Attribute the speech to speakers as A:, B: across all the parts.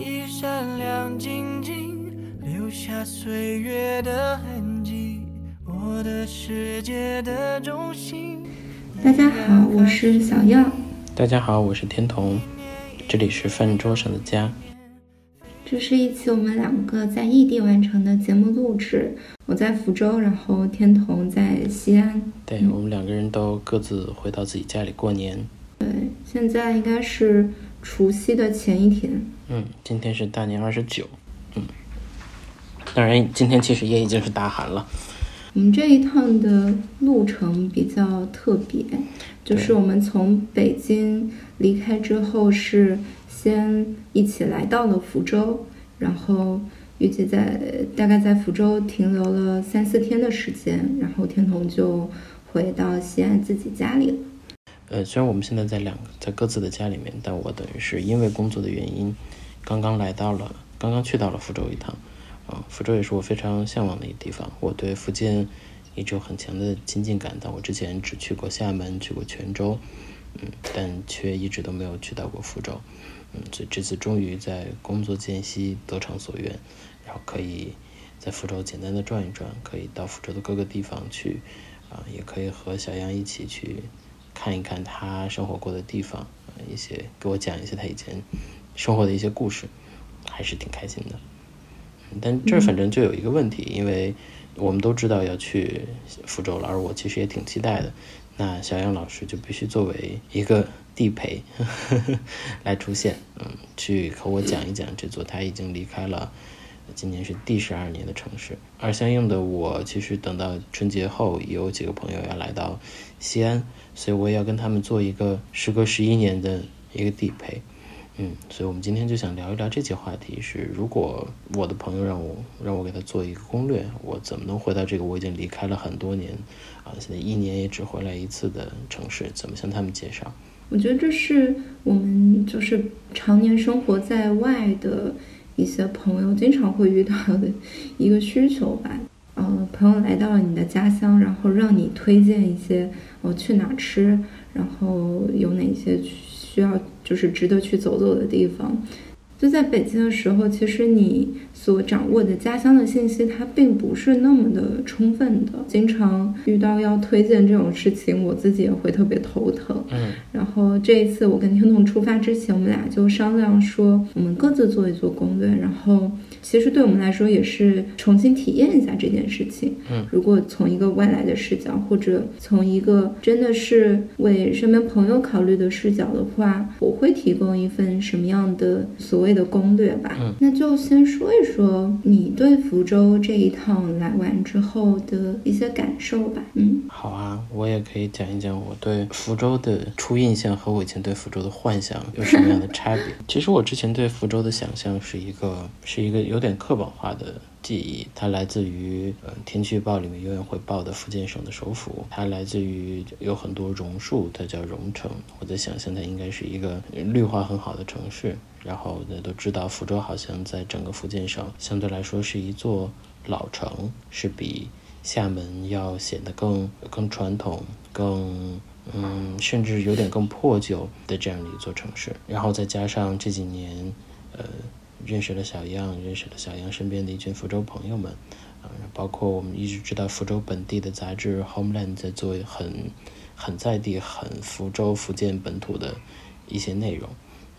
A: 一闪亮晶晶，留下岁月的痕迹。我的世界的中心。
B: 大家好，我是小耀。
C: 大家好，我是天童。这里是饭桌上的家。
B: 这是一期我们两个在异地完成的节目录制。我在福州，然后天童在西安。
C: 对我们两个人都各自回到自己家里过年。
B: 对，现在应该是除夕的前一天。
C: 嗯，今天是大年二十九。嗯，当然，今天其实也已经是大寒了。
B: 我们这一趟的路程比较特别，就是我们从北京离开之后是。先一起来到了福州，然后预计在大概在福州停留了三四天的时间，然后天童就回到西安自己家里了。
C: 呃，虽然我们现在在两在各自的家里面，但我等于是因为工作的原因，刚刚来到了，刚刚去到了福州一趟。啊，福州也是我非常向往的一个地方。我对福建一直有很强的亲近感，但我之前只去过厦门，去过泉州，嗯，但却一直都没有去到过福州。嗯，所以这次终于在工作间隙得偿所愿，然后可以在福州简单的转一转，可以到福州的各个地方去，啊，也可以和小杨一起去看一看他生活过的地方，一些给我讲一些他以前生活的一些故事，还是挺开心的。但这反正就有一个问题，因为我们都知道要去福州了，而我其实也挺期待的。那小杨老师就必须作为一个地陪 来出现，嗯，去和我讲一讲这座他已经离开了，今年是第十二年的城市。而相应的，我其实等到春节后也有几个朋友要来到西安，所以我也要跟他们做一个时隔十一年的一个地陪。嗯，所以我们今天就想聊一聊这些话题。是如果我的朋友让我让我给他做一个攻略，我怎么能回到这个我已经离开了很多年，啊，现在一年也只回来一次的城市？怎么向他们介绍？
B: 我觉得这是我们就是常年生活在外的一些朋友经常会遇到的一个需求吧。呃，朋友来到了你的家乡，然后让你推荐一些我去哪吃，然后有哪些。需要就是值得去走走的地方。就在北京的时候，其实你所掌握的家乡的信息，它并不是那么的充分的。经常遇到要推荐这种事情，我自己也会特别头疼。
C: 嗯。
B: 然后这一次我跟天童出发之前，我们俩就商量说，我们各自做一做攻略，然后。其实对我们来说也是重新体验一下这件事情。
C: 嗯，
B: 如果从一个外来的视角，或者从一个真的是为身边朋友考虑的视角的话，我会提供一份什么样的所谓的攻略吧？
C: 嗯，
B: 那就先说一说你对福州这一趟来完之后的一些感受吧。嗯，
C: 好啊，我也可以讲一讲我对福州的初印象和我以前对福州的幻想有什么样的差别。其实我之前对福州的想象是一个，是一个有。点刻板化的记忆，它来自于呃天气预报里面永远会报的福建省的首府，它来自于有很多榕树，它叫榕城。我在想象它应该是一个绿化很好的城市。然后呢，都知道福州好像在整个福建省相对来说是一座老城，是比厦门要显得更更传统、更嗯甚至有点更破旧的这样的一座城市。然后再加上这几年呃。认识了小杨，认识了小杨身边的一群福州朋友们，啊，包括我们一直知道福州本地的杂志《Homeland》在做很很在地、很福州福建本土的一些内容。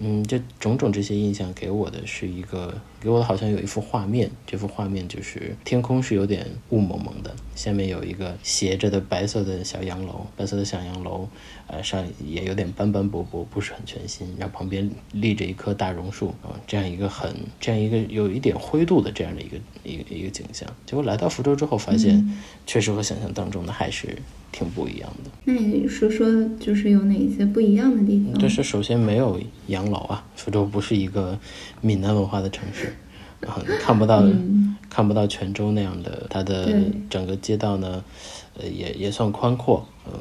C: 嗯，这种种这些印象给我的是一个，给我的好像有一幅画面，这幅画面就是天空是有点雾蒙蒙的，下面有一个斜着的白色的小洋楼，白色的小洋楼，呃，上也有点斑斑驳驳，不是很全新，然后旁边立着一棵大榕树，啊，这样一个很这样一个有一点灰度的这样的一个一个一个景象，结果来到福州之后发现，确实和想象当中的还是。挺不一样的。
B: 那你说说，就是有哪些不一样的地方？
C: 就是首先没有养老啊，福州不是一个闽南文化的城市，看不到看不到泉州那样的，它的整个街道呢，呃，也也算宽阔。嗯，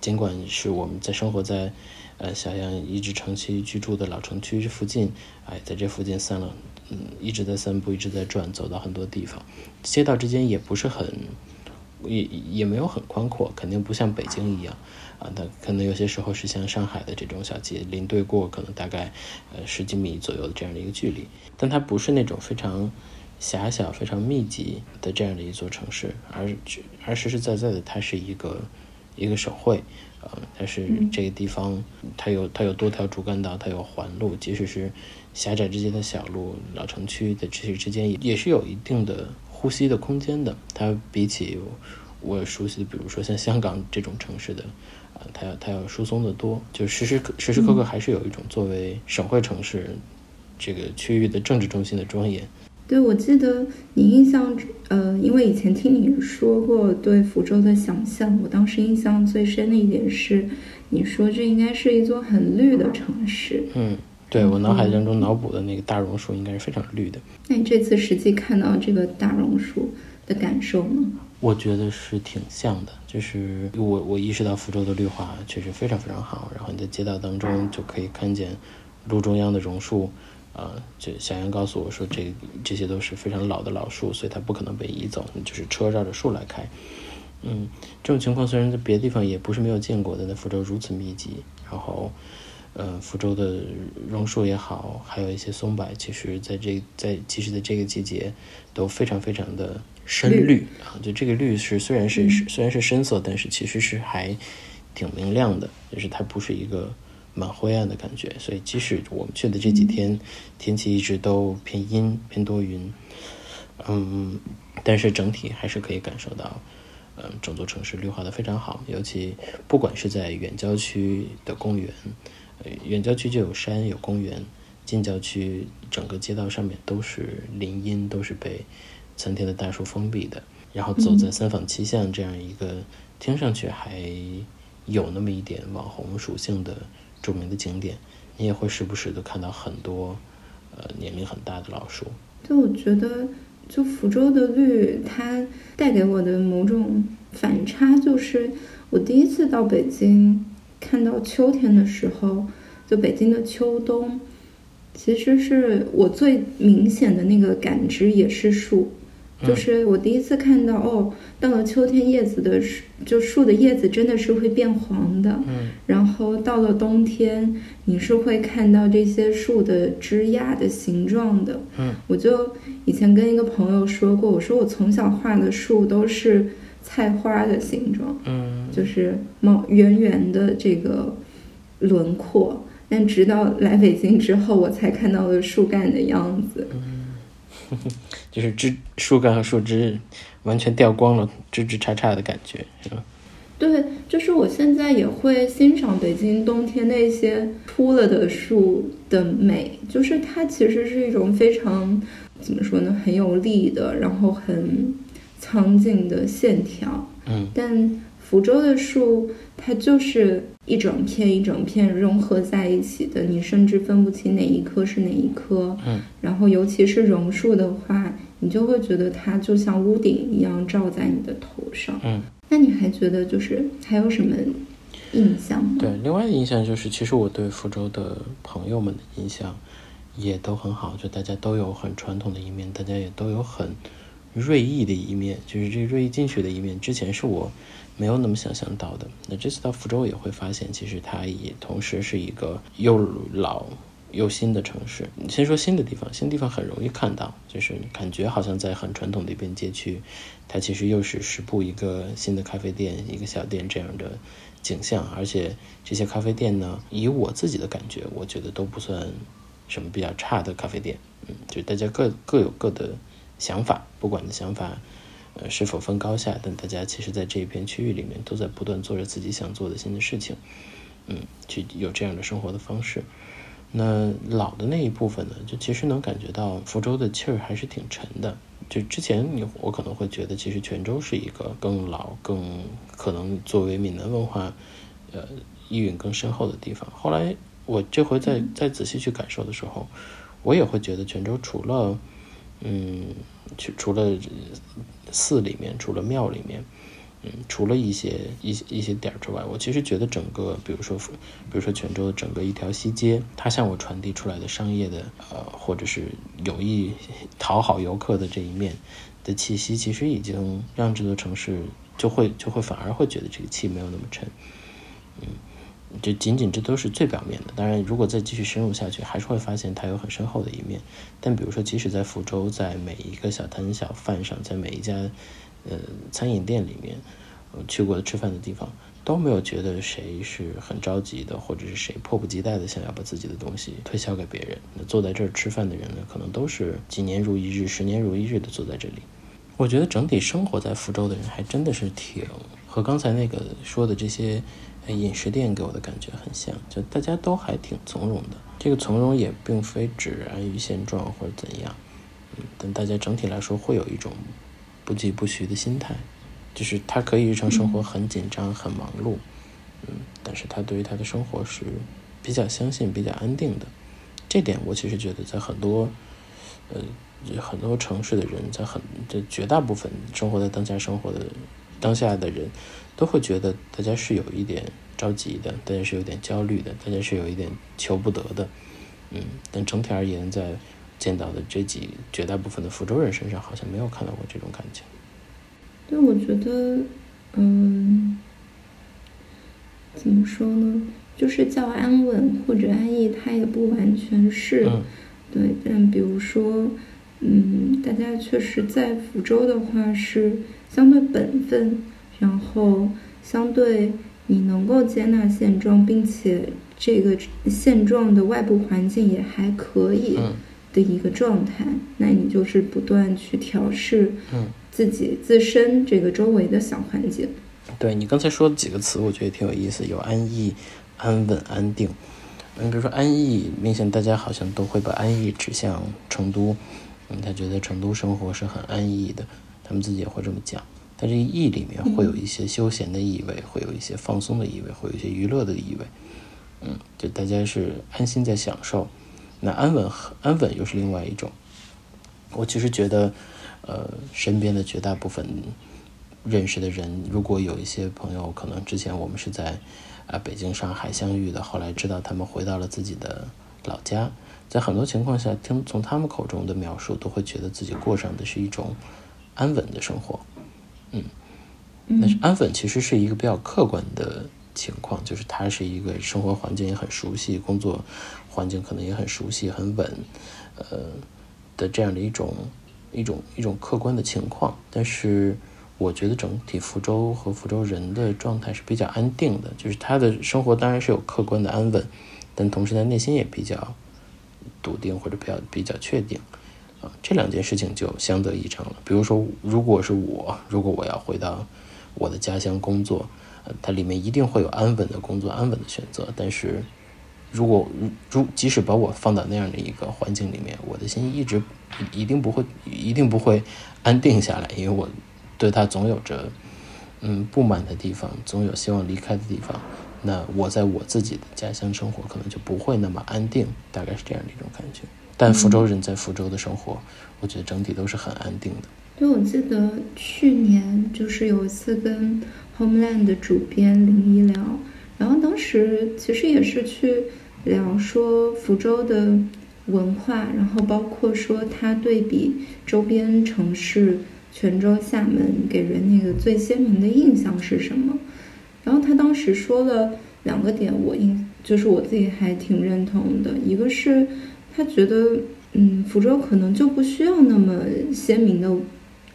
C: 尽管是我们在生活在呃小杨一直长期居住的老城区附近，哎，在这附近散了，嗯，一直在散步，一直在转，走到很多地方，街道之间也不是很。也也没有很宽阔，肯定不像北京一样啊。它可能有些时候是像上海的这种小街，临对过可能大概呃十几米左右的这样的一个距离，但它不是那种非常狭小、非常密集的这样的一座城市，而而实实在在的它是一个一个省会。呃，但是这个地方，它有它有多条主干道，它有环路，即使是狭窄之间的小路，老城区的这些之间也也是有一定的呼吸的空间的。它比起我熟悉的，比如说像香港这种城市的，啊，它要它要疏松的多，就时时时时刻刻还是有一种作为省会城市这个区域的政治中心的庄严。
B: 对，我记得你印象，呃，因为以前听你说过对福州的想象，我当时印象最深的一点是，你说这应该是一座很绿的城市。
C: 嗯，对我脑海当中脑补的那个大榕树应该是非常绿的。
B: 那你这次实际看到这个大榕树的感受呢？
C: 我觉得是挺像的，就是我我意识到福州的绿化确实非常非常好，然后你在街道当中就可以看见路中央的榕树。啊，就小杨告诉我说，这这些都是非常老的老树，所以它不可能被移走，就是车绕着树来开。嗯，这种情况虽然在别的地方也不是没有见过的，在福州如此密集，然后，呃，福州的榕树也好，还有一些松柏，其实在这在其实在这个季节都非常非常的深绿。啊，就这个绿是虽然是虽然是深色，但是其实是还挺明亮的，就是它不是一个。蛮灰暗的感觉，所以即使我们去的这几天天气一直都偏阴偏多云，嗯，但是整体还是可以感受到，嗯，整座城市绿化的非常好，尤其不管是在远郊区的公园，呃，远郊区就有山有公园，近郊区整个街道上面都是林荫，都是被参天的大树封闭的，然后走在三坊七巷这样一个听上去还有那么一点网红属性的。著名的景点，你也会时不时的看到很多，呃，年龄很大的老树。
B: 就我觉得，就福州的绿，它带给我的某种反差，就是我第一次到北京看到秋天的时候，就北京的秋冬，其实是我最明显的那个感知，也是树。就是我第一次看到哦，到了秋天，叶子的树就树的叶子真的是会变黄的。
C: 嗯，
B: 然后到了冬天，你是会看到这些树的枝桠的形状的。
C: 嗯，
B: 我就以前跟一个朋友说过，我说我从小画的树都是菜花的形状。
C: 嗯，
B: 就是毛圆圆的这个轮廓，但直到来北京之后，我才看到了树干的样子。
C: 嗯。就是枝树干和树枝完全掉光了，枝枝杈杈的感觉，是吧？
B: 对，就是我现在也会欣赏北京冬天那些秃了的树的美，就是它其实是一种非常怎么说呢，很有力的，然后很苍劲的线条。
C: 嗯，
B: 但福州的树，它就是一整片一整片融合在一起的，你甚至分不清哪一棵是哪一棵。
C: 嗯，
B: 然后尤其是榕树的话，你就会觉得它就像屋顶一样罩在你的头上。
C: 嗯，
B: 那你还觉得就是还有什么印象吗？
C: 对，另外的印象就是，其实我对福州的朋友们的印象也都很好，就大家都有很传统的一面，大家也都有很锐意的一面，就是这锐意进取的一面。之前是我。没有那么想象到的。那这次到福州也会发现，其实它也同时是一个又老又新的城市。你先说新的地方，新地方很容易看到，就是感觉好像在很传统的一边街区，它其实又是十步一个新的咖啡店、一个小店这样的景象。而且这些咖啡店呢，以我自己的感觉，我觉得都不算什么比较差的咖啡店。嗯，就大家各各有各的想法，不管的想法。呃，是否分高下？但大家其实，在这一片区域里面，都在不断做着自己想做的新的事情，嗯，去有这样的生活的方式。那老的那一部分呢，就其实能感觉到福州的气儿还是挺沉的。就之前你我可能会觉得，其实泉州是一个更老、更可能作为闽南文化，呃，意蕴更深厚的地方。后来我这回再再仔细去感受的时候，我也会觉得泉州除了，嗯，去除了。寺里面除了庙里面，嗯，除了一些一些一些点之外，我其实觉得整个，比如说，比如说泉州的整个一条西街，它向我传递出来的商业的，呃，或者是有意讨好游客的这一面的气息，其实已经让这座城市就会就会反而会觉得这个气没有那么沉，嗯，就仅仅这都是最表面的。当然，如果再继续深入下去，还是会发现它有很深厚的一面。但比如说，即使在福州，在每一个小摊小贩上，在每一家呃餐饮店里面，我去过的吃饭的地方，都没有觉得谁是很着急的，或者是谁迫不及待的想要把自己的东西推销给别人。那坐在这儿吃饭的人呢，可能都是几年如一日、十年如一日的坐在这里。我觉得整体生活在福州的人还真的是挺和刚才那个说的这些饮食店给我的感觉很像，就大家都还挺从容的。这个从容也并非只安于现状或者怎样，嗯，但大家整体来说会有一种不疾不徐的心态，就是他可以日常生活很紧张、很忙碌，嗯，但是他对于他的生活是比较相信、比较安定的。这点我其实觉得在很多，呃。很多城市的人，在很这绝大部分生活在当下生活的当下的人，都会觉得大家是有一点着急的，大家是有点焦虑的，大家是有一点求不得的，嗯。但整体而言，在见到的这几绝大部分的福州人身上，好像没有看到过这种感觉。
B: 对，我觉得，嗯，怎么说呢？就是叫安稳或者安逸，它也不完全是，对。但比如说。嗯，大家确实在福州的话是相对本分，然后相对你能够接纳现状，并且这个现状的外部环境也还可以的一个状态，那你就是不断去调试自己自身这个周围的小环境。
C: 对你刚才说的几个词，我觉得挺有意思，有安逸、安稳、安定。嗯，比如说安逸，明显大家好像都会把安逸指向成都。嗯，他觉得成都生活是很安逸的，他们自己也会这么讲。但这个逸里面会有一些休闲的意味，会有一些放松的意味，会有一些娱乐的意味。嗯，就大家是安心在享受。那安稳安稳又是另外一种。我其实觉得，呃，身边的绝大部分认识的人，如果有一些朋友，可能之前我们是在啊北京、上海相遇的，后来知道他们回到了自己的老家。在很多情况下，听从他们口中的描述，都会觉得自己过上的是一种安稳的生活。嗯，但是安稳其实是一个比较客观的情况，就是他是一个生活环境也很熟悉，工作环境可能也很熟悉、很稳，呃的这样的一种一种一种客观的情况。但是我觉得整体福州和福州人的状态是比较安定的，就是他的生活当然是有客观的安稳，但同时他内心也比较。笃定或者比较比较确定，这两件事情就相得益彰了。比如说，如果是我，如果我要回到我的家乡工作，它里面一定会有安稳的工作、安稳的选择。但是，如果如即使把我放到那样的一个环境里面，我的心一直一定不会一定不会安定下来，因为我对他总有着嗯不满的地方，总有希望离开的地方。那我在我自己的家乡生活，可能就不会那么安定，大概是这样的一种感觉。但福州人在福州的生活，我觉得整体都是很安定的。
B: 对，我记得去年就是有一次跟 Homeland 的主编林一聊，然后当时其实也是去聊说福州的文化，然后包括说他对比周边城市泉州、厦门，给人那个最鲜明的印象是什么。然后他当时说了两个点，我印就是我自己还挺认同的。一个是他觉得，嗯，福州可能就不需要那么鲜明的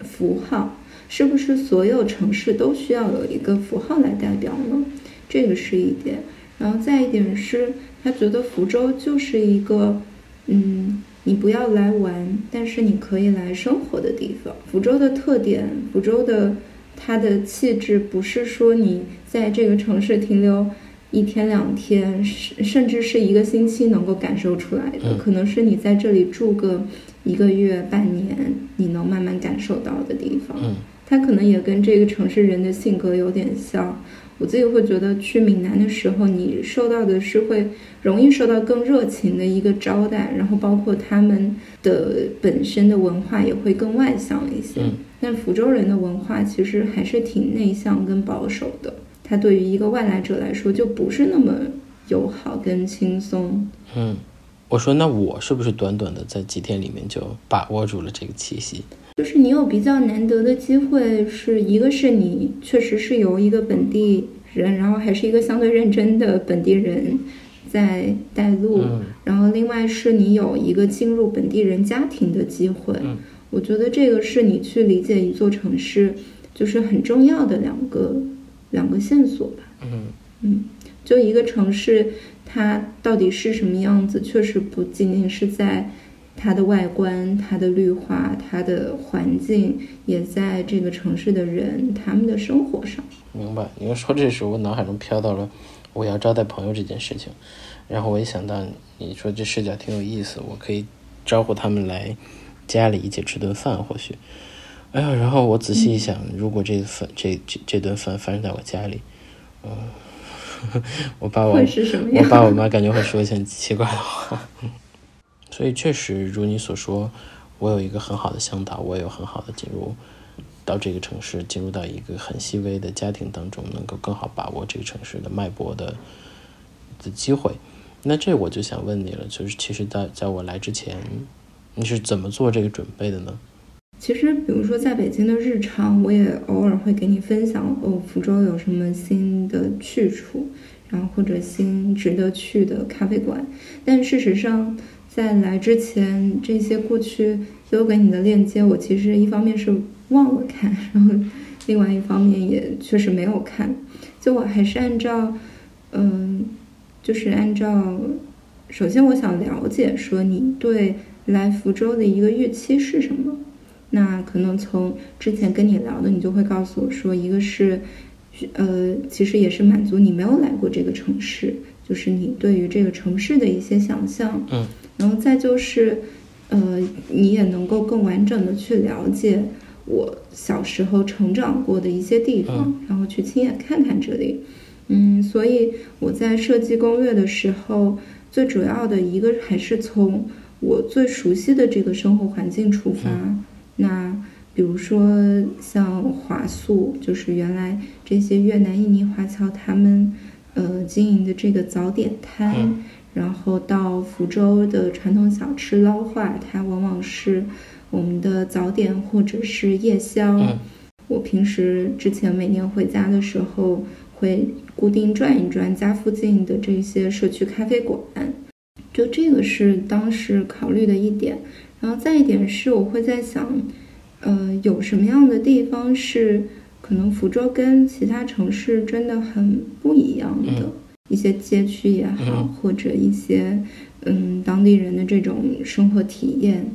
B: 符号，是不是所有城市都需要有一个符号来代表呢？这个是一点。然后再一点是，他觉得福州就是一个，嗯，你不要来玩，但是你可以来生活的地方。福州的特点，福州的。它的气质不是说你在这个城市停留一天两天，甚甚至是一个星期能够感受出来的，可能是你在这里住个一个月、半年，你能慢慢感受到的地方。
C: 嗯，
B: 它可能也跟这个城市人的性格有点像。我自己会觉得去闽南的时候，你受到的是会容易受到更热情的一个招待，然后包括他们的本身的文化也会更外向一些。但福州人的文化其实还是挺内向跟保守的，他对于一个外来者来说就不是那么友好跟轻松。
C: 嗯，我说那我是不是短短的在几天里面就把握住了这个气息？
B: 就是你有比较难得的机会，是一个是你确实是由一个本地人，然后还是一个相对认真的本地人在带路，然后另外是你有一个进入本地人家庭的机会。我觉得这个是你去理解一座城市就是很重要的两个两个线索吧。
C: 嗯
B: 嗯，就一个城市它到底是什么样子，确实不仅仅是在。它的外观、它的绿化、它的环境，也在这个城市的人他们的生活上。
C: 明白。你要说这时候，我脑海中飘到了我要招待朋友这件事情，然后我一想到你说这视角挺有意思，我可以招呼他们来家里一起吃顿饭，或许。哎呀，然后我仔细一想，如果这饭这这这顿饭发生在我家里，嗯，我爸我我爸我妈感觉会说一些奇怪的话。所以确实如你所说，我有一个很好的向导，我有很好的进入到这个城市，进入到一个很细微的家庭当中，能够更好把握这个城市的脉搏的的机会。那这我就想问你了，就是其实在在我来之前，你是怎么做这个准备的呢？
B: 其实，比如说在北京的日常，我也偶尔会给你分享哦，福州有什么新的去处，然后或者新值得去的咖啡馆，但事实上。在来之前，这些过去丢给你的链接，我其实一方面是忘了看，然后另外一方面也确实没有看。就我还是按照，嗯，就是按照，首先我想了解说你对来福州的一个预期是什么。那可能从之前跟你聊的，你就会告诉我说，一个是，呃，其实也是满足你没有来过这个城市，就是你对于这个城市的一些想象，
C: 嗯。
B: 然后再就是，呃，你也能够更完整的去了解我小时候成长过的一些地方，然后去亲眼看看这里。嗯，所以我在设计攻略的时候，最主要的一个还是从我最熟悉的这个生活环境出发。那比如说像华素，就是原来这些越南、印尼华侨他们呃经营的这个早点摊。然后到福州的传统小吃捞化，它往往是我们的早点或者是夜宵。我平时之前每年回家的时候，会固定转一转家附近的这些社区咖啡馆。就这个是当时考虑的一点。然后再一点是，我会在想，呃，有什么样的地方是可能福州跟其他城市真的很不一样的。一些街区也好，或者一些嗯当地人的这种生活体验，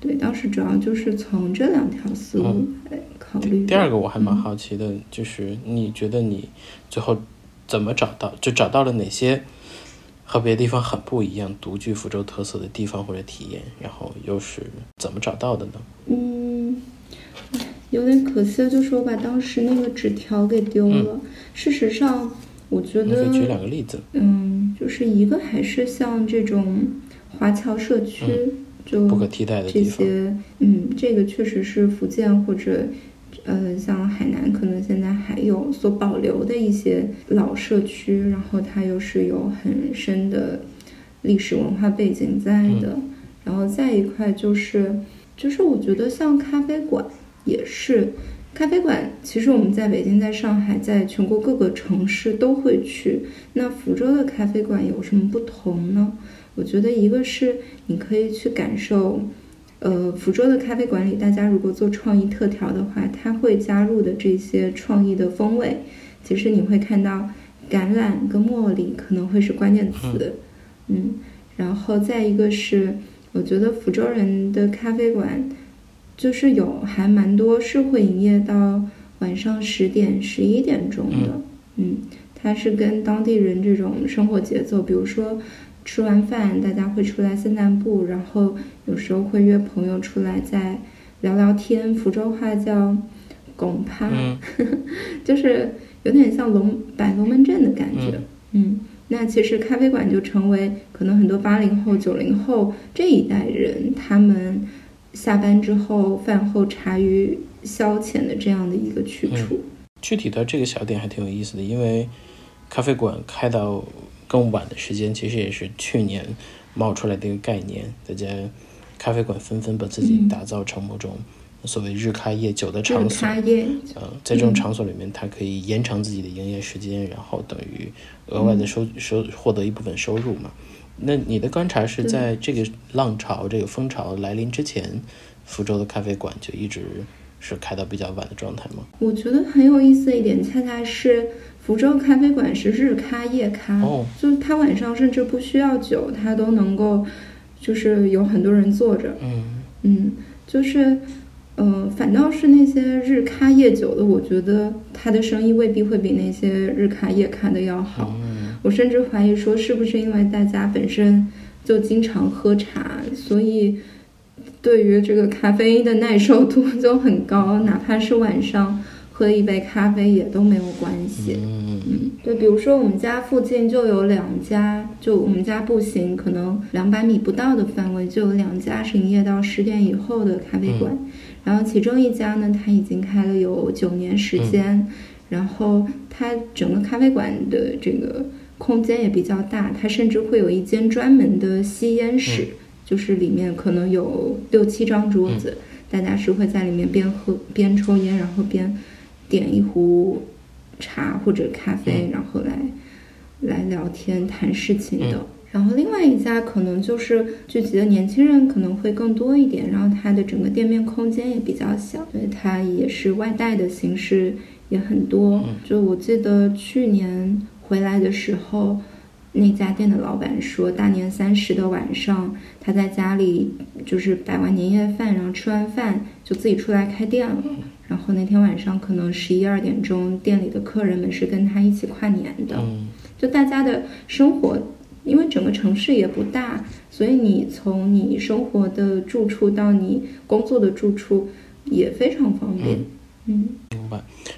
B: 对，当时主要就是从这两条思路来考虑。
C: 第二个我还蛮好奇的，就是你觉得你最后怎么找到，就找到了哪些和别的地方很不一样、独具福州特色的地方或者体验，然后又是怎么找到的呢？
B: 嗯，有点可惜的就是我把当时那个纸条给丢了。事实上。我觉得，
C: 举两个例子，
B: 嗯，就是一个还是像这种华侨社区，就
C: 不可替代的
B: 这些，嗯，这个确实是福建或者，呃，像海南可能现在还有所保留的一些老社区，然后它又是有很深的历史文化背景在的，然后再一块就是，就是我觉得像咖啡馆也是。咖啡馆其实我们在北京、在上海、在全国各个城市都会去。那福州的咖啡馆有什么不同呢？我觉得一个是你可以去感受，呃，福州的咖啡馆里，大家如果做创意特调的话，它会加入的这些创意的风味，其实你会看到橄榄跟茉莉可能会是关键词，嗯，然后再一个是，我觉得福州人的咖啡馆。就是有还蛮多是会营业到晚上十点十一点钟的，嗯，它是跟当地人这种生活节奏，比如说吃完饭大家会出来散散步，然后有时候会约朋友出来再聊聊天，福州话叫拱趴，就是有点像龙摆龙门阵的感觉，嗯，那其实咖啡馆就成为可能很多八零后九零后这一代人他们。下班之后，饭后茶余消遣的这样的一个去处。
C: 具体的这个小点还挺有意思的，因为咖啡馆开到更晚的时间，其实也是去年冒出来的一个概念。大家咖啡馆纷纷把自己打造成某种所谓日开夜久的场所，呃，在这种场所里面，它可以延长自己的营业时间，然后等于额外的收收获得一部分收入嘛。那你的观察是在这个浪潮、这个风潮来临之前，福州的咖啡馆就一直是开到比较晚的状态吗？
B: 我觉得很有意思的一点，恰恰是福州咖啡馆是日咖夜咖，就是它晚上甚至不需要酒，它都能够就是有很多人坐着。嗯嗯，就是。呃，反倒是那些日咖夜酒的，我觉得他的生意未必会比那些日咖夜咖的要好。我甚至怀疑说，是不是因为大家本身就经常喝茶，所以对于这个咖啡因的耐受度就很高，哪怕是晚上喝一杯咖啡也都没有关系。嗯嗯，对，比如说我们家附近就有两家，就我们家步行可能两百米不到的范围就有两家是营业到十点以后的咖啡馆。然后其中一家呢，它已经开了有九年时间，然后它整个咖啡馆的这个空间也比较大，它甚至会有一间专门的吸烟室，就是里面可能有六七张桌子，大家是会在里面边喝边抽烟，然后边点一壶茶或者咖啡，然后来来聊天谈事情的。然后另外一家可能就是聚集的年轻人可能会更多一点，然后它的整个店面空间也比较小，所以它也是外带的形式也很多。就我记得去年回来的时候，那家店的老板说，大年三十的晚上他在家里就是摆完年夜饭，然后吃完饭就自己出来开店了。然后那天晚上可能十一二点钟，店里的客人们是跟他一起跨年的。就大家的生活。因为整个城市也不大，所以你从你生活的住处到你工作的住处也非常方便。嗯，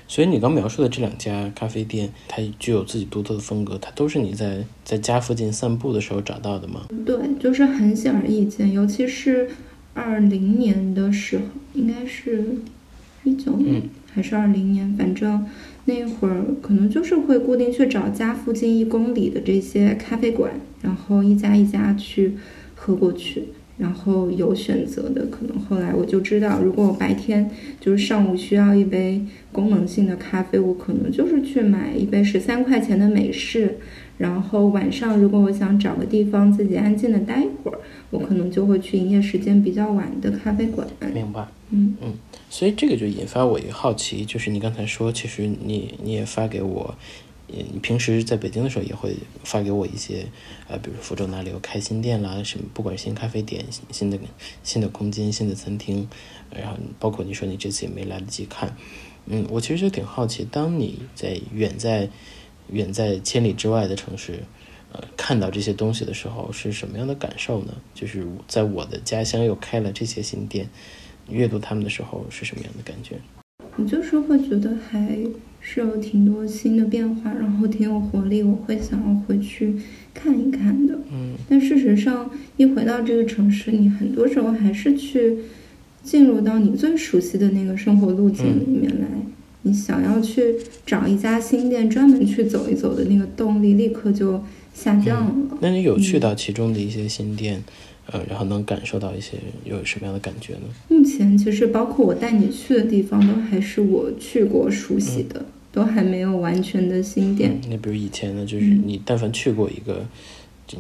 C: 所以你刚描述的这两家咖啡店，它具有自己独特的风格，它都是你在在家附近散步的时候找到的吗？
B: 对，就是很显而易见。尤其是二零年的时候，应该是一九年还是二零年，反正。那会儿可能就是会固定去找家附近一公里的这些咖啡馆，然后一家一家去喝过去，然后有选择的。可能后来我就知道，如果我白天就是上午需要一杯功能性的咖啡，我可能就是去买一杯十三块钱的美式。然后晚上如果我想找个地方自己安静的待一会儿，我可能就会去营业时间比较晚的咖啡馆。
C: 明白。嗯嗯。所以这个就引发我一个好奇，就是你刚才说，其实你你也发给我，你平时在北京的时候也会发给我一些，呃，比如福州哪里有开新店啦，什么不管是新咖啡店、新的新的空间、新的餐厅，然后包括你说你这次也没来得及看，嗯，我其实就挺好奇，当你在远在远在千里之外的城市，呃，看到这些东西的时候是什么样的感受呢？就是在我的家乡又开了这些新店。阅读他们的时候是什么样的感觉？
B: 我就是会觉得还是有挺多新的变化，然后挺有活力，我会想要回去看一看的。嗯，但事实上，一回到这个城市，你很多时候还是去进入到你最熟悉的那个生活路径里面来，你想要去找一家新店专门去走一走的那个动力立刻就下降了。
C: 那你有去到其中的一些新店？呃，然后能感受到一些有什么样的感觉呢？
B: 目前其实包括我带你去的地方，都还是我去过熟悉的，都还没有完全的新店。
C: 那比如以前呢，就是你但凡去过一个，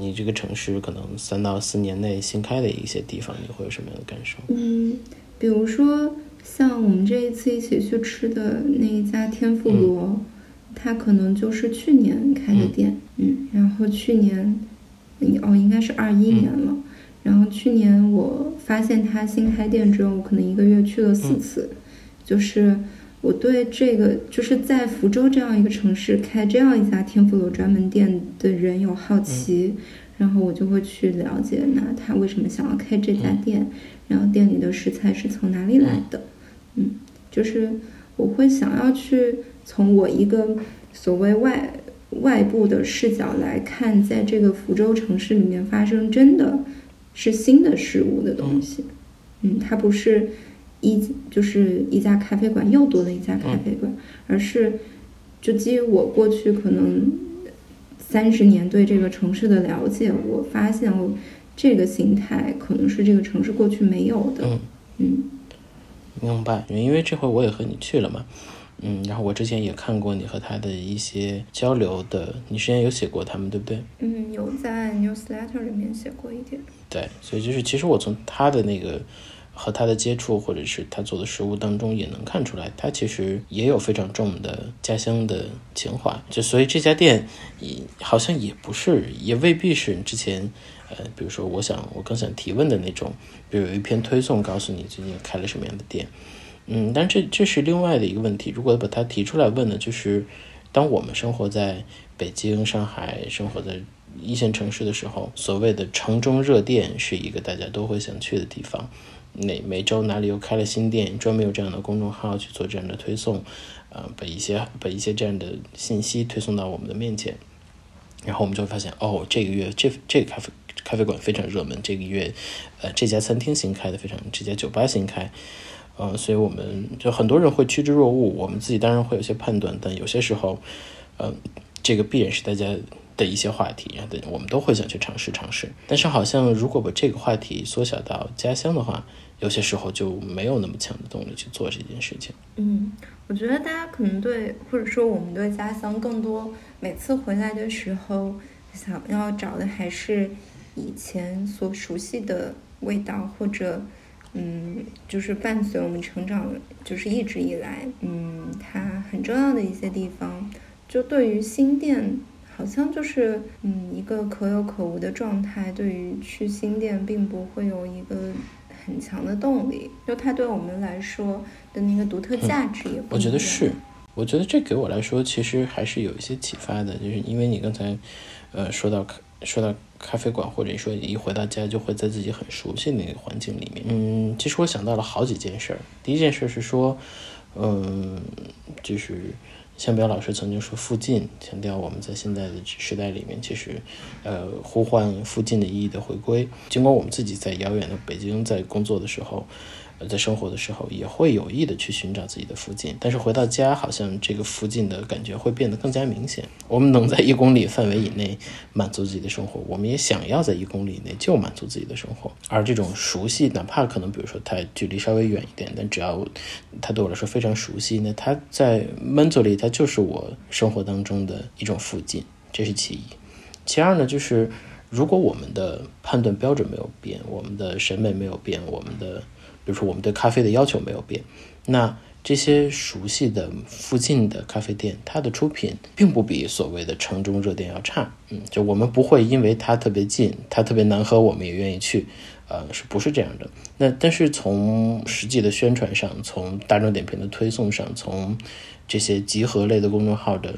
C: 你这个城市可能三到四年内新开的一些地方，你会有什么样的感受？
B: 嗯，比如说像我们这一次一起去吃的那一家天妇罗，它可能就是去年开的店，嗯，然后去年，哦，应该是二一年了。然后去年我发现它新开店之后，我可能一个月去了四次。就是我对这个就是在福州这样一个城市开这样一家天妇罗专门店的人有好奇，然后我就会去了解，那他为什么想要开这家店？然后店里的食材是从哪里来的？嗯，就是我会想要去从我一个所谓外外部的视角来看，在这个福州城市里面发生真的。是新的事物的东西，嗯，它不是一就是一家咖啡馆又多了一家咖啡馆，而是就基于我过去可能三十年对这个城市的了解，我发现我这个形态可能是这个城市过去没有的，嗯，
C: 明白，因为这回我也和你去了嘛。嗯，然后我之前也看过你和他的一些交流的，你之前有写过他们，对不对？
B: 嗯，有在 newsletter 里面写过一点。
C: 对，所以就是其实我从他的那个和他的接触，或者是他做的食物当中，也能看出来，他其实也有非常重的家乡的情怀。就所以这家店好像也不是，也未必是之前呃，比如说我想我更想提问的那种，比如有一篇推送告诉你最近开了什么样的店。嗯，但这这是另外的一个问题。如果把它提出来问呢，就是当我们生活在北京、上海，生活在一线城市的时候，所谓的城中热店是一个大家都会想去的地方。每每周哪里又开了新店，专门有这样的公众号去做这样的推送，呃，把一些把一些这样的信息推送到我们的面前，然后我们就会发现，哦，这个月这这个咖啡咖啡馆非常热门，这个月，呃，这家餐厅新开的非常，这家酒吧新开。嗯，所以我们就很多人会趋之若鹜，我们自己当然会有些判断，但有些时候，嗯，这个必然是大家的一些话题，对，我们都会想去尝试尝试。但是好像如果把这个话题缩小到家乡的话，有些时候就没有那么强的动力去做这件事情。
B: 嗯，我觉得大家可能对，或者说我们对家乡更多，每次回来的时候想要找的还是以前所熟悉的味道，或者。嗯，就是伴随我们成长，就是一直以来，嗯，它很重要的一些地方，就对于新店，好像就是嗯一个可有可无的状态。对于去新店，并不会有一个很强的动力，就它对我们来说的那个独特价值也不。
C: 我觉得是，我觉得这给我来说其实还是有一些启发的，就是因为你刚才，呃，说到说到。咖啡馆，或者说一回到家就会在自己很熟悉的那个环境里面。嗯，其实我想到了好几件事儿。第一件事是说，嗯，就是向彪老师曾经说“附近”，强调我们在现在的时代里面，其实，呃，呼唤“附近”的意义的回归。尽管我们自己在遥远的北京在工作的时候。在生活的时候，也会有意的去寻找自己的附近，但是回到家，好像这个附近的感觉会变得更加明显。我们能在一公里范围以内满足自己的生活，我们也想要在一公里以内就满足自己的生活。而这种熟悉，哪怕可能比如说它距离稍微远一点，但只要它对我来说非常熟悉，那它在门座里，它就是我生活当中的一种附近，这是其一。其二呢，就是如果我们的判断标准没有变，我们的审美没有变，我们的比如说，我们对咖啡的要求没有变，那这些熟悉的附近的咖啡店，它的出品并不比所谓的城中热店要差。嗯，就我们不会因为它特别近，它特别难喝，我们也愿意去。呃，是不是这样的？那但是从实际的宣传上，从大众点评的推送上，从这些集合类的公众号的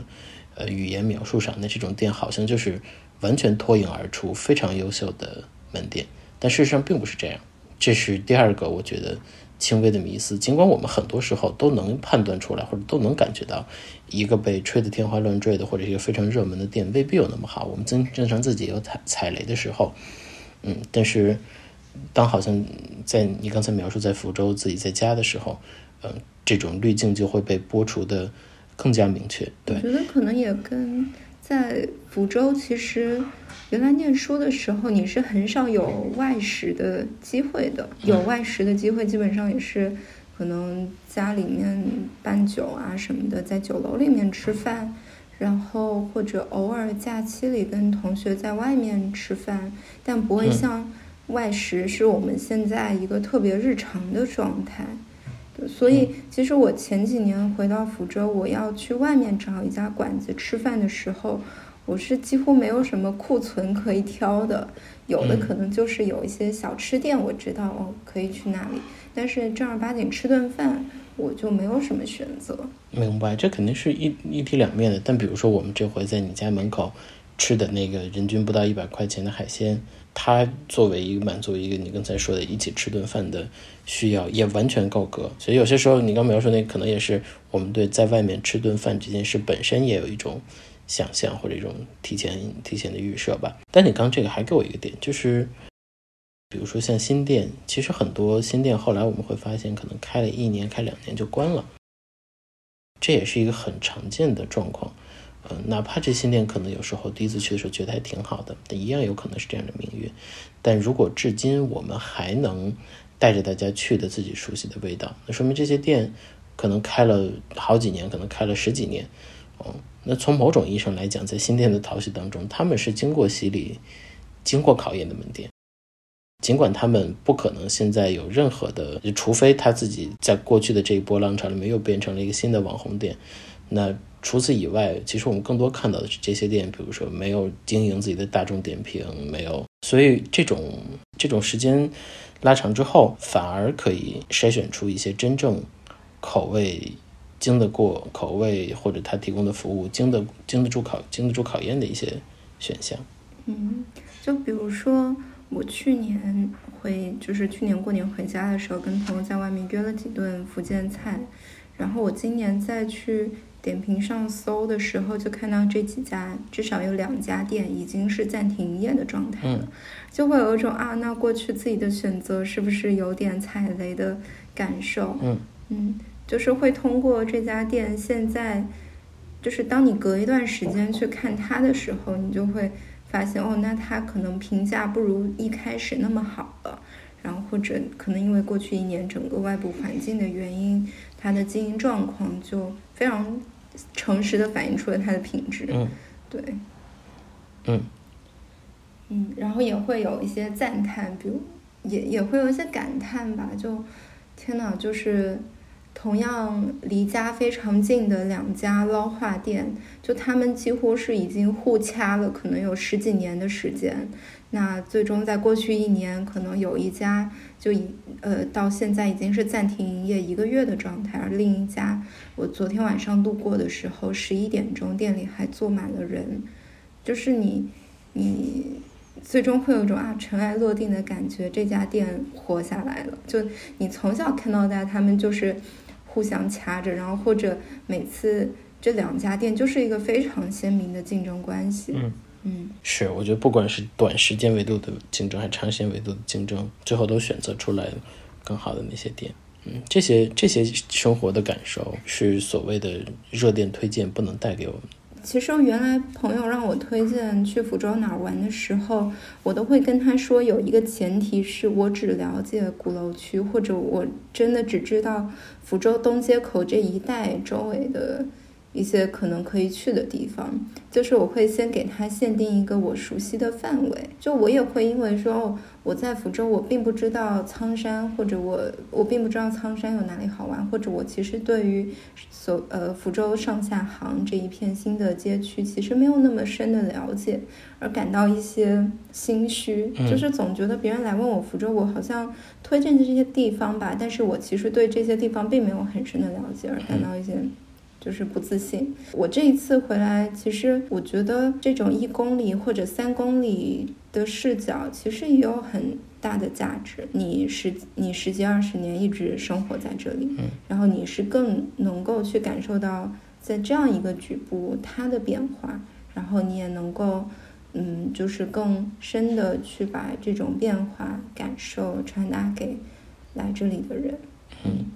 C: 呃语言描述上，那这种店好像就是完全脱颖而出，非常优秀的门店。但事实上并不是这样。这是第二个我觉得轻微的迷思。尽管我们很多时候都能判断出来，或者都能感觉到，一个被吹得天花乱坠的，或者一个非常热门的店未必有那么好。我们正正常自己有踩踩雷的时候，嗯，但是当好像在你刚才描述在福州自己在家的时候，嗯，这种滤镜就会被剥除的更加明确。对，
B: 我觉得可能也跟在福州其实。原来念书的时候，你是很少有外食的机会的。有外食的机会，基本上也是可能家里面办酒啊什么的，在酒楼里面吃饭，然后或者偶尔假期里跟同学在外面吃饭，但不会像外食是我们现在一个特别日常的状态。所以，其实我前几年回到福州，我要去外面找一家馆子吃饭的时候。我是几乎没有什么库存可以挑的，有的可能就是有一些小吃店，我知道哦可以去那里，但是正儿八经吃顿饭，我就没有什么选择。
C: 明白，这肯定是一一体两面的。但比如说我们这回在你家门口吃的那个人均不到一百块钱的海鲜，它作为一个满足一个你刚才说的一起吃顿饭的需要，也完全够格。所以有些时候你刚描述那可能也是我们对在外面吃顿饭这件事本身也有一种。想象或者一种提前提前的预设吧。但你刚这个还给我一个点，就是比如说像新店，其实很多新店后来我们会发现，可能开了一年、开两年就关了，这也是一个很常见的状况。呃，哪怕这新店可能有时候第一次去的时候觉得还挺好的，但一样有可能是这样的命运。但如果至今我们还能带着大家去的自己熟悉的味道，那说明这些店可能开了好几年，可能开了十几年。嗯，那从某种意义上来讲，在新店的淘系当中，他们是经过洗礼、经过考验的门店。尽管他们不可能现在有任何的，除非他自己在过去的这一波浪潮里面又变成了一个新的网红店，那。除此以外，其实我们更多看到的是这些店，比如说没有经营自己的大众点评，没有，所以这种这种时间拉长之后，反而可以筛选出一些真正口味经得过口味或者他提供的服务经得经得住考经得住考验的一些选项。
B: 嗯，就比如说我去年回就是去年过年回家的时候，跟朋友在外面约了几顿福建菜，然后我今年再去。点评上搜的时候，就看到这几家，至少有两家店已经是暂停营业的状态了，就会有一种啊，那过去自己的选择是不是有点踩雷的感受？
C: 嗯
B: 嗯，就是会通过这家店，现在就是当你隔一段时间去看它的时候，你就会发现哦，那它可能评价不如一开始那么好了，然后或者可能因为过去一年整个外部环境的原因。它的经营状况就非常诚实的反映出了它的品质，
C: 嗯，
B: 对，
C: 嗯，
B: 嗯，然后也会有一些赞叹，比如也也会有一些感叹吧，就天呐，就是同样离家非常近的两家捞化店，就他们几乎是已经互掐了，可能有十几年的时间。那最终在过去一年，可能有一家就已呃到现在已经是暂停营业一个月的状态，而另一家我昨天晚上路过的时候，十一点钟店里还坐满了人，就是你你最终会有一种啊尘埃落定的感觉，这家店活下来了。就你从小看到大，他们就是互相掐着，然后或者每次这两家店就是一个非常鲜明的竞争关系。
C: 嗯。
B: 嗯，
C: 是，我觉得不管是短时间维度的竞争，还是长时间维度的竞争，最后都选择出来更好的那些店。嗯，这些这些生活的感受是所谓的热店推荐不能带给我们。
B: 其实原来朋友让我推荐去福州哪儿玩的时候，我都会跟他说有一个前提是我只了解鼓楼区，或者我真的只知道福州东街口这一带周围的。一些可能可以去的地方，就是我会先给他限定一个我熟悉的范围。就我也会因为说哦我在福州，我并不知道苍山，或者我我并不知道苍山有哪里好玩，或者我其实对于所呃福州上下杭这一片新的街区其实没有那么深的了解，而感到一些心虚。就是总觉得别人来问我福州，我好像推荐的这些地方吧，但是我其实对这些地方并没有很深的了解，而感到一些。就是不自信。我这一次回来，其实我觉得这种一公里或者三公里的视角，其实也有很大的价值。你十你十几二十年一直生活在这里，然后你是更能够去感受到在这样一个局部它的变化，然后你也能够，嗯，就是更深的去把这种变化感受传达给来这里的人。
C: 嗯，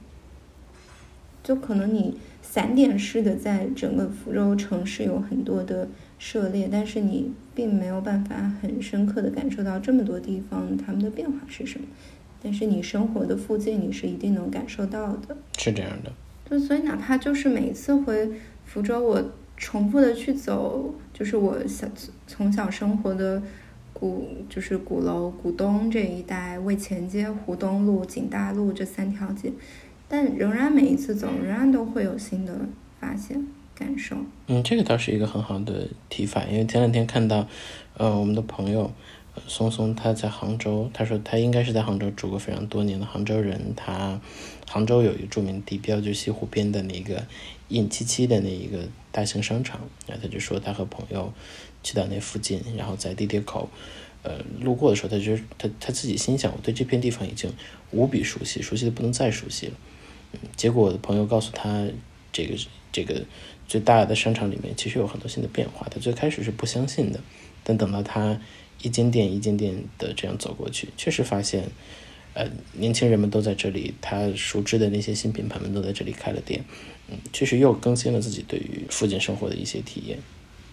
B: 就可能你。散点式的在整个福州城市有很多的涉猎，但是你并没有办法很深刻的感受到这么多地方它们的变化是什么。但是你生活的附近，你是一定能感受到的。
C: 是这样的。
B: 对，所以哪怕就是每一次回福州，我重复的去走，就是我小从小生活的鼓，就是鼓楼、鼓东这一带，为前街、湖东路、景大路这三条街。但仍然每一次走，仍然都会有新的发现、感受。
C: 嗯，这个倒是一个很好的提法，因为前两天看到，呃，我们的朋友松松他在杭州，他说他应该是在杭州住过非常多年的杭州人。他杭州有一个著名地标，就西湖边的那个印七七的那一个大型商场。然后他就说他和朋友去到那附近，然后在地铁口，呃，路过的时候，他就他他自己心想，我对这片地方已经无比熟悉，熟悉的不能再熟悉了。结果我的朋友告诉他，这个这个最大的商场里面其实有很多新的变化。他最开始是不相信的，但等到他一间店一间店的这样走过去，确实发现，呃，年轻人们都在这里，他熟知的那些新品牌们都在这里开了店，嗯，确实又更新了自己对于附近生活的一些体验，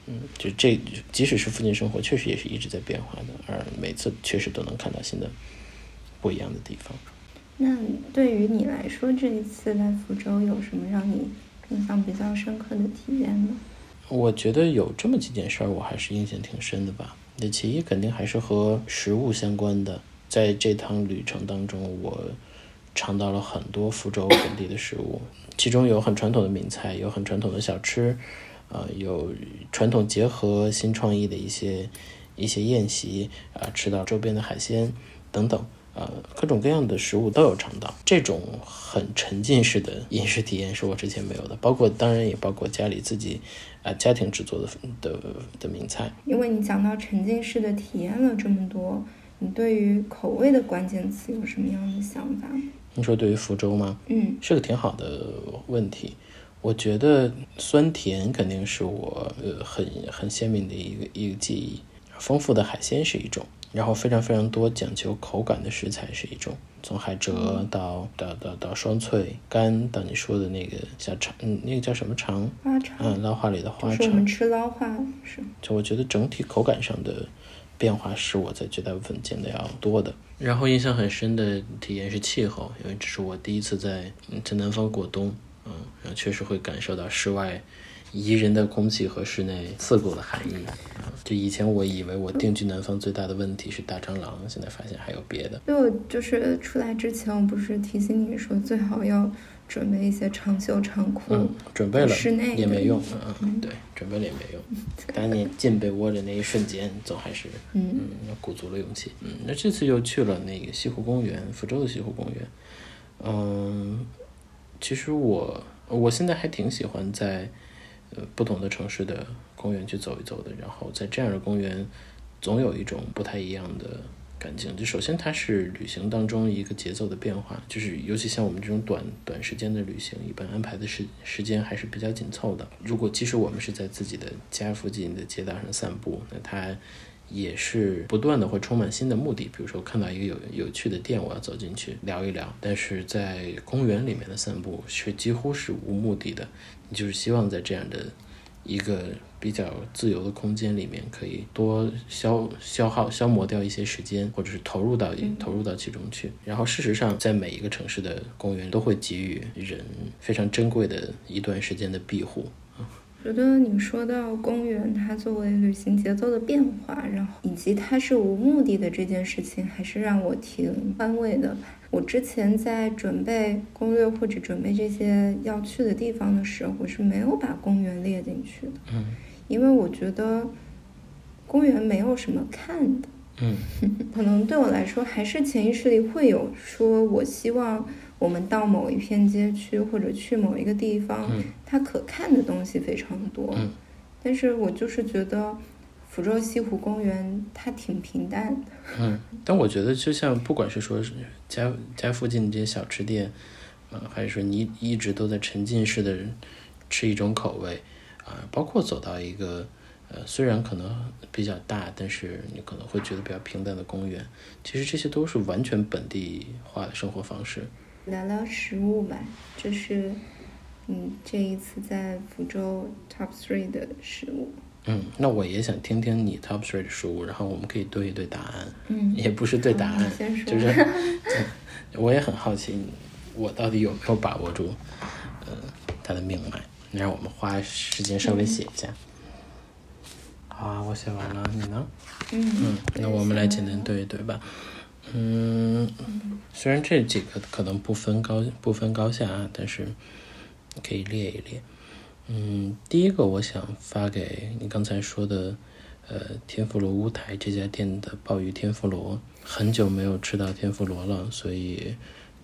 C: 嗯，就这即使是附近生活，确实也是一直在变化的，而每次确实都能看到新的不一样的地方。
B: 那对于你来说，这一次在福州有什么让你印象比较深刻的体验呢？
C: 我觉得有这么几件事儿，我还是印象挺深的吧。那其一肯定还是和食物相关的，在这趟旅程当中，我尝到了很多福州本地的食物，其中有很传统的闽菜，有很传统的小吃，呃，有传统结合新创意的一些一些宴席，啊，吃到周边的海鲜等等。呃，各种各样的食物都有尝到，这种很沉浸式的饮食体验是我之前没有的，包括当然也包括家里自己，啊家庭制作的的的名菜。
B: 因为你讲到沉浸式的体验了这么多，你对于口味的关键词有什么样的想法？
C: 你说对于福州吗？
B: 嗯，
C: 是个挺好的问题。我觉得酸甜肯定是我呃很很鲜明的一个一个记忆，丰富的海鲜是一种。然后非常非常多讲究口感的食材是一种，从海蜇到到到到双脆干，到你说的那个叫肠，嗯，那个叫什么肠？
B: 花肠。
C: 嗯，捞化里的花肠。
B: 是我们吃捞化是。
C: 就我觉得整体口感上的变化是我在绝大部分见的要多的。然后印象很深的体验是气候，因为这是我第一次在在南方过冬，嗯，然后确实会感受到室外。宜人的空气和室内刺骨的寒意，就以前我以为我定居南方最大的问题是大蟑螂，现在发现还有别的。
B: 就就是出来之前，我不是提醒你说最好要准备一些长袖长裤，嗯
C: 准备了
B: 室内
C: 也没用，嗯嗯，对，准备了也没用。当你进被窝的那一瞬间，总还是嗯，鼓足了勇气。嗯，那这次又去了那个西湖公园，福州的西湖公园。嗯，其实我我现在还挺喜欢在。呃，不同的城市的公园去走一走的，然后在这样的公园，总有一种不太一样的感情。就首先它是旅行当中一个节奏的变化，就是尤其像我们这种短短时间的旅行，一般安排的时时间还是比较紧凑的。如果即使我们是在自己的家附近的街道上散步，那它也是不断的会充满新的目的。比如说看到一个有有趣的店，我要走进去聊一聊。但是在公园里面的散步是几乎是无目的的。就是希望在这样的一个比较自由的空间里面，可以多消消耗、消磨掉一些时间，或者是投入到投入到其中去。然后，事实上，在每一个城市的公园都会给予人非常珍贵的一段时间的庇护。
B: 觉得你说到公园，它作为旅行节奏的变化，然后以及它是无目的的这件事情，还是让我挺安慰的。我之前在准备攻略或者准备这些要去的地方的时候，我是没有把公园列进去的。
C: 嗯，
B: 因为我觉得公园没有什么看的。
C: 嗯，
B: 可能对我来说，还是潜意识里会有说，我希望我们到某一片街区或者去某一个地方，它可看的东西非常多。
C: 嗯，
B: 但是我就是觉得。福州西湖公园，它挺平淡的。
C: 嗯，但我觉得，就像不管是说是家家附近这些小吃店，啊，还是说你一直都在沉浸式的吃一种口味，啊，包括走到一个呃虽然可能比较大，但是你可能会觉得比较平淡的公园，其实这些都是完全本地化的生活方式。
B: 聊聊食物吧，就是嗯，这一次在福州 Top Three 的食物。
C: 嗯，那我也想听听你 top three 的书，然后我们可以对一对答案。
B: 嗯，
C: 也不是对答案，就是，我也很好奇，我到底有没有把握住，呃，他的命脉？让我们花时间稍微写一下。好啊，我写完了，你呢？
B: 嗯
C: 嗯，那我们来简单对一对吧。嗯，虽然这几个可能不分高不分高下啊，但是可以列一列。嗯，第一个我想发给你刚才说的，呃，天妇罗乌台这家店的鲍鱼天妇罗，很久没有吃到天妇罗了，所以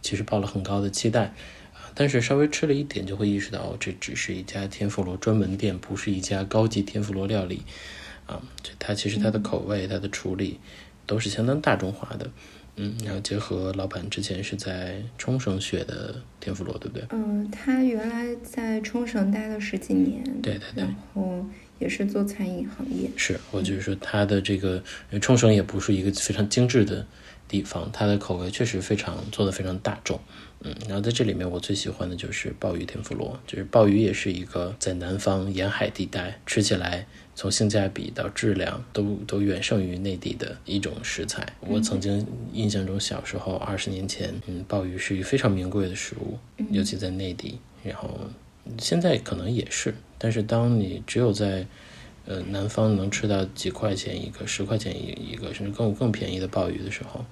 C: 其实抱了很高的期待啊。但是稍微吃了一点就会意识到，这只是一家天妇罗专门店，不是一家高级天妇罗料理啊。它其实它的口味、它的处理都是相当大众化的。嗯，然后结合老板之前是在冲绳学的天妇罗，对不对？
B: 嗯，他原来在冲绳待了十几年，
C: 对对对，
B: 然后也是做餐饮行业。
C: 是，我就是说他的这个冲绳也不是一个非常精致的地方，它的口味确实非常做的非常大众。嗯，然后在这里面我最喜欢的就是鲍鱼天妇罗，就是鲍鱼也是一个在南方沿海地带吃起来从性价比到质量都都远胜于内地的一种食材。我曾经印象中小时候二十年前，嗯，鲍鱼是一个非常名贵的食物，尤其在内地。然后现在可能也是，但是当你只有在呃南方能吃到几块钱一个、十块钱一一个，甚至更更便宜的鲍鱼的时候。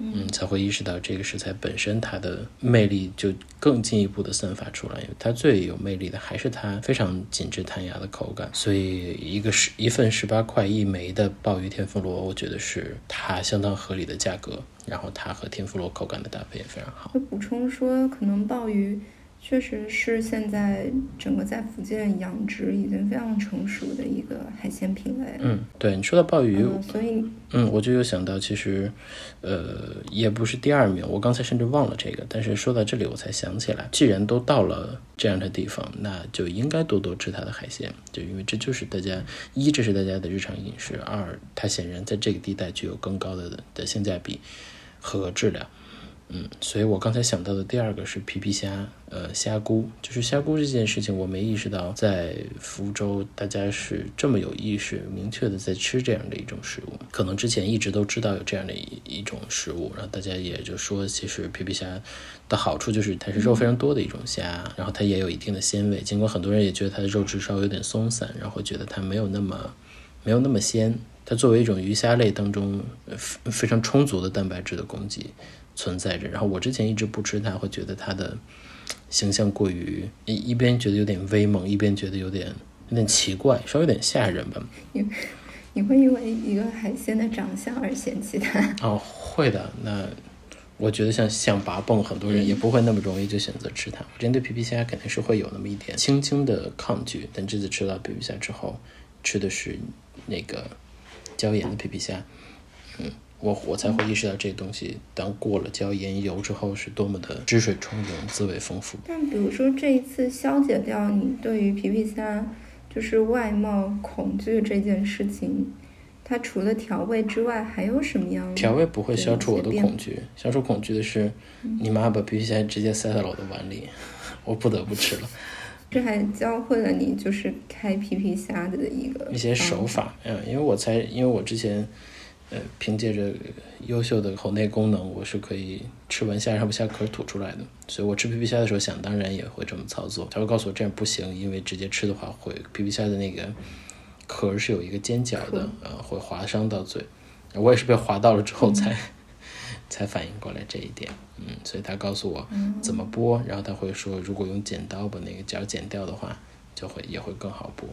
C: 嗯，才会意识到这个食材本身它的魅力就更进一步的散发出来，因为它最有魅力的还是它非常紧致弹牙的口感。所以一个十一份十八块一枚的鲍鱼天妇罗，我觉得是它相当合理的价格，然后它和天妇罗口感的搭配也非常好。
B: 会补充说，可能鲍鱼。确实是现在整个在福建养殖已经非常成熟的一个海鲜品类。
C: 嗯，对你说到鲍鱼，
B: 所以
C: 嗯，我就有想到，其实呃，也不是第二名，我刚才甚至忘了这个，但是说到这里我才想起来，既然都到了这样的地方，那就应该多多吃它的海鲜，就因为这就是大家一，这是大家的日常饮食；二，它显然在这个地带具有更高的的性价比和质量。嗯，所以我刚才想到的第二个是皮皮虾，呃，虾菇，就是虾菇这件事情，我没意识到在福州大家是这么有意识、明确的在吃这样的一种食物。可能之前一直都知道有这样的一一种食物，然后大家也就说，其实皮皮虾的好处就是它是肉非常多的一种虾，然后它也有一定的鲜味。尽管很多人也觉得它的肉质稍微有点松散，然后觉得它没有那么没有那么鲜。它作为一种鱼虾类当中非常充足的蛋白质的供给。存在着，然后我之前一直不吃它，会觉得它的形象过于一一边觉得有点威猛，一边觉得有点有点奇怪，稍微有点吓人吧。
B: 你你会因为一个海鲜的长相而嫌弃它？
C: 哦，会的。那我觉得像象拔蚌，很多人也不会那么容易就选择吃它。我之前对皮皮虾肯定是会有那么一点轻轻的抗拒，但这次吃了皮皮虾之后，吃的是那个椒盐的皮皮虾，嗯。我我才会意识到这东西，当过了椒盐油之后，是多么的汁水充盈、滋味丰富。
B: 但比如说这一次消解掉你对于皮皮虾就是外貌恐惧这件事情，它除了调味之外，还有什么样？
C: 调味不会消除我的恐惧，消除恐惧的是你妈把皮皮虾直接塞到了我的碗里，我不得不吃了。
B: 这还教会了你就是开皮皮虾的一个
C: 一些手法。嗯，因为我才因为我之前。呃，凭借着优秀的口内功能，我是可以吃完虾，然后把虾壳吐出来的。所以我吃皮皮虾的时候，想当然也会这么操作。他会告诉我这样不行，因为直接吃的话，会皮皮虾的那个壳是有一个尖角的，呃，会划伤到嘴。我也是被划到了之后才才反应过来这一点。嗯，所以他告诉我怎么剥，然后他会说，如果用剪刀把那个角剪掉的话，就会也会更好剥。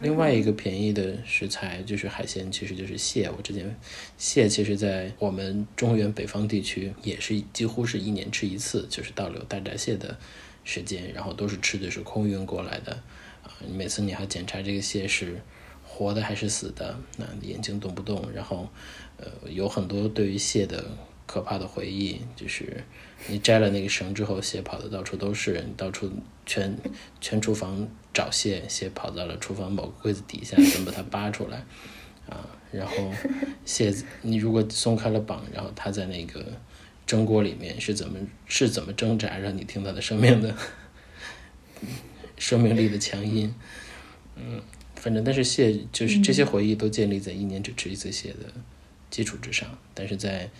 C: 另外一个便宜的食材就是海鲜，其实就是蟹。我之前蟹其实，在我们中原北方地区也是几乎是一年吃一次，就是到了大闸蟹的时间，然后都是吃的是空运过来的啊。每次你还检查这个蟹是活的还是死的，那眼睛动不动，然后呃有很多对于蟹的。可怕的回忆就是，你摘了那个绳之后，蟹跑的到处都是，到处全全厨房找蟹，蟹跑到了厨房某个柜子底下，想把它扒出来啊？然后蟹，你如果松开了绑，然后它在那个蒸锅里面是怎么是怎么挣扎，让你听它的生命的 生命力的强音？嗯，反正但是蟹就是这些回忆都建立在一年只吃一次蟹的基础之上，但是在。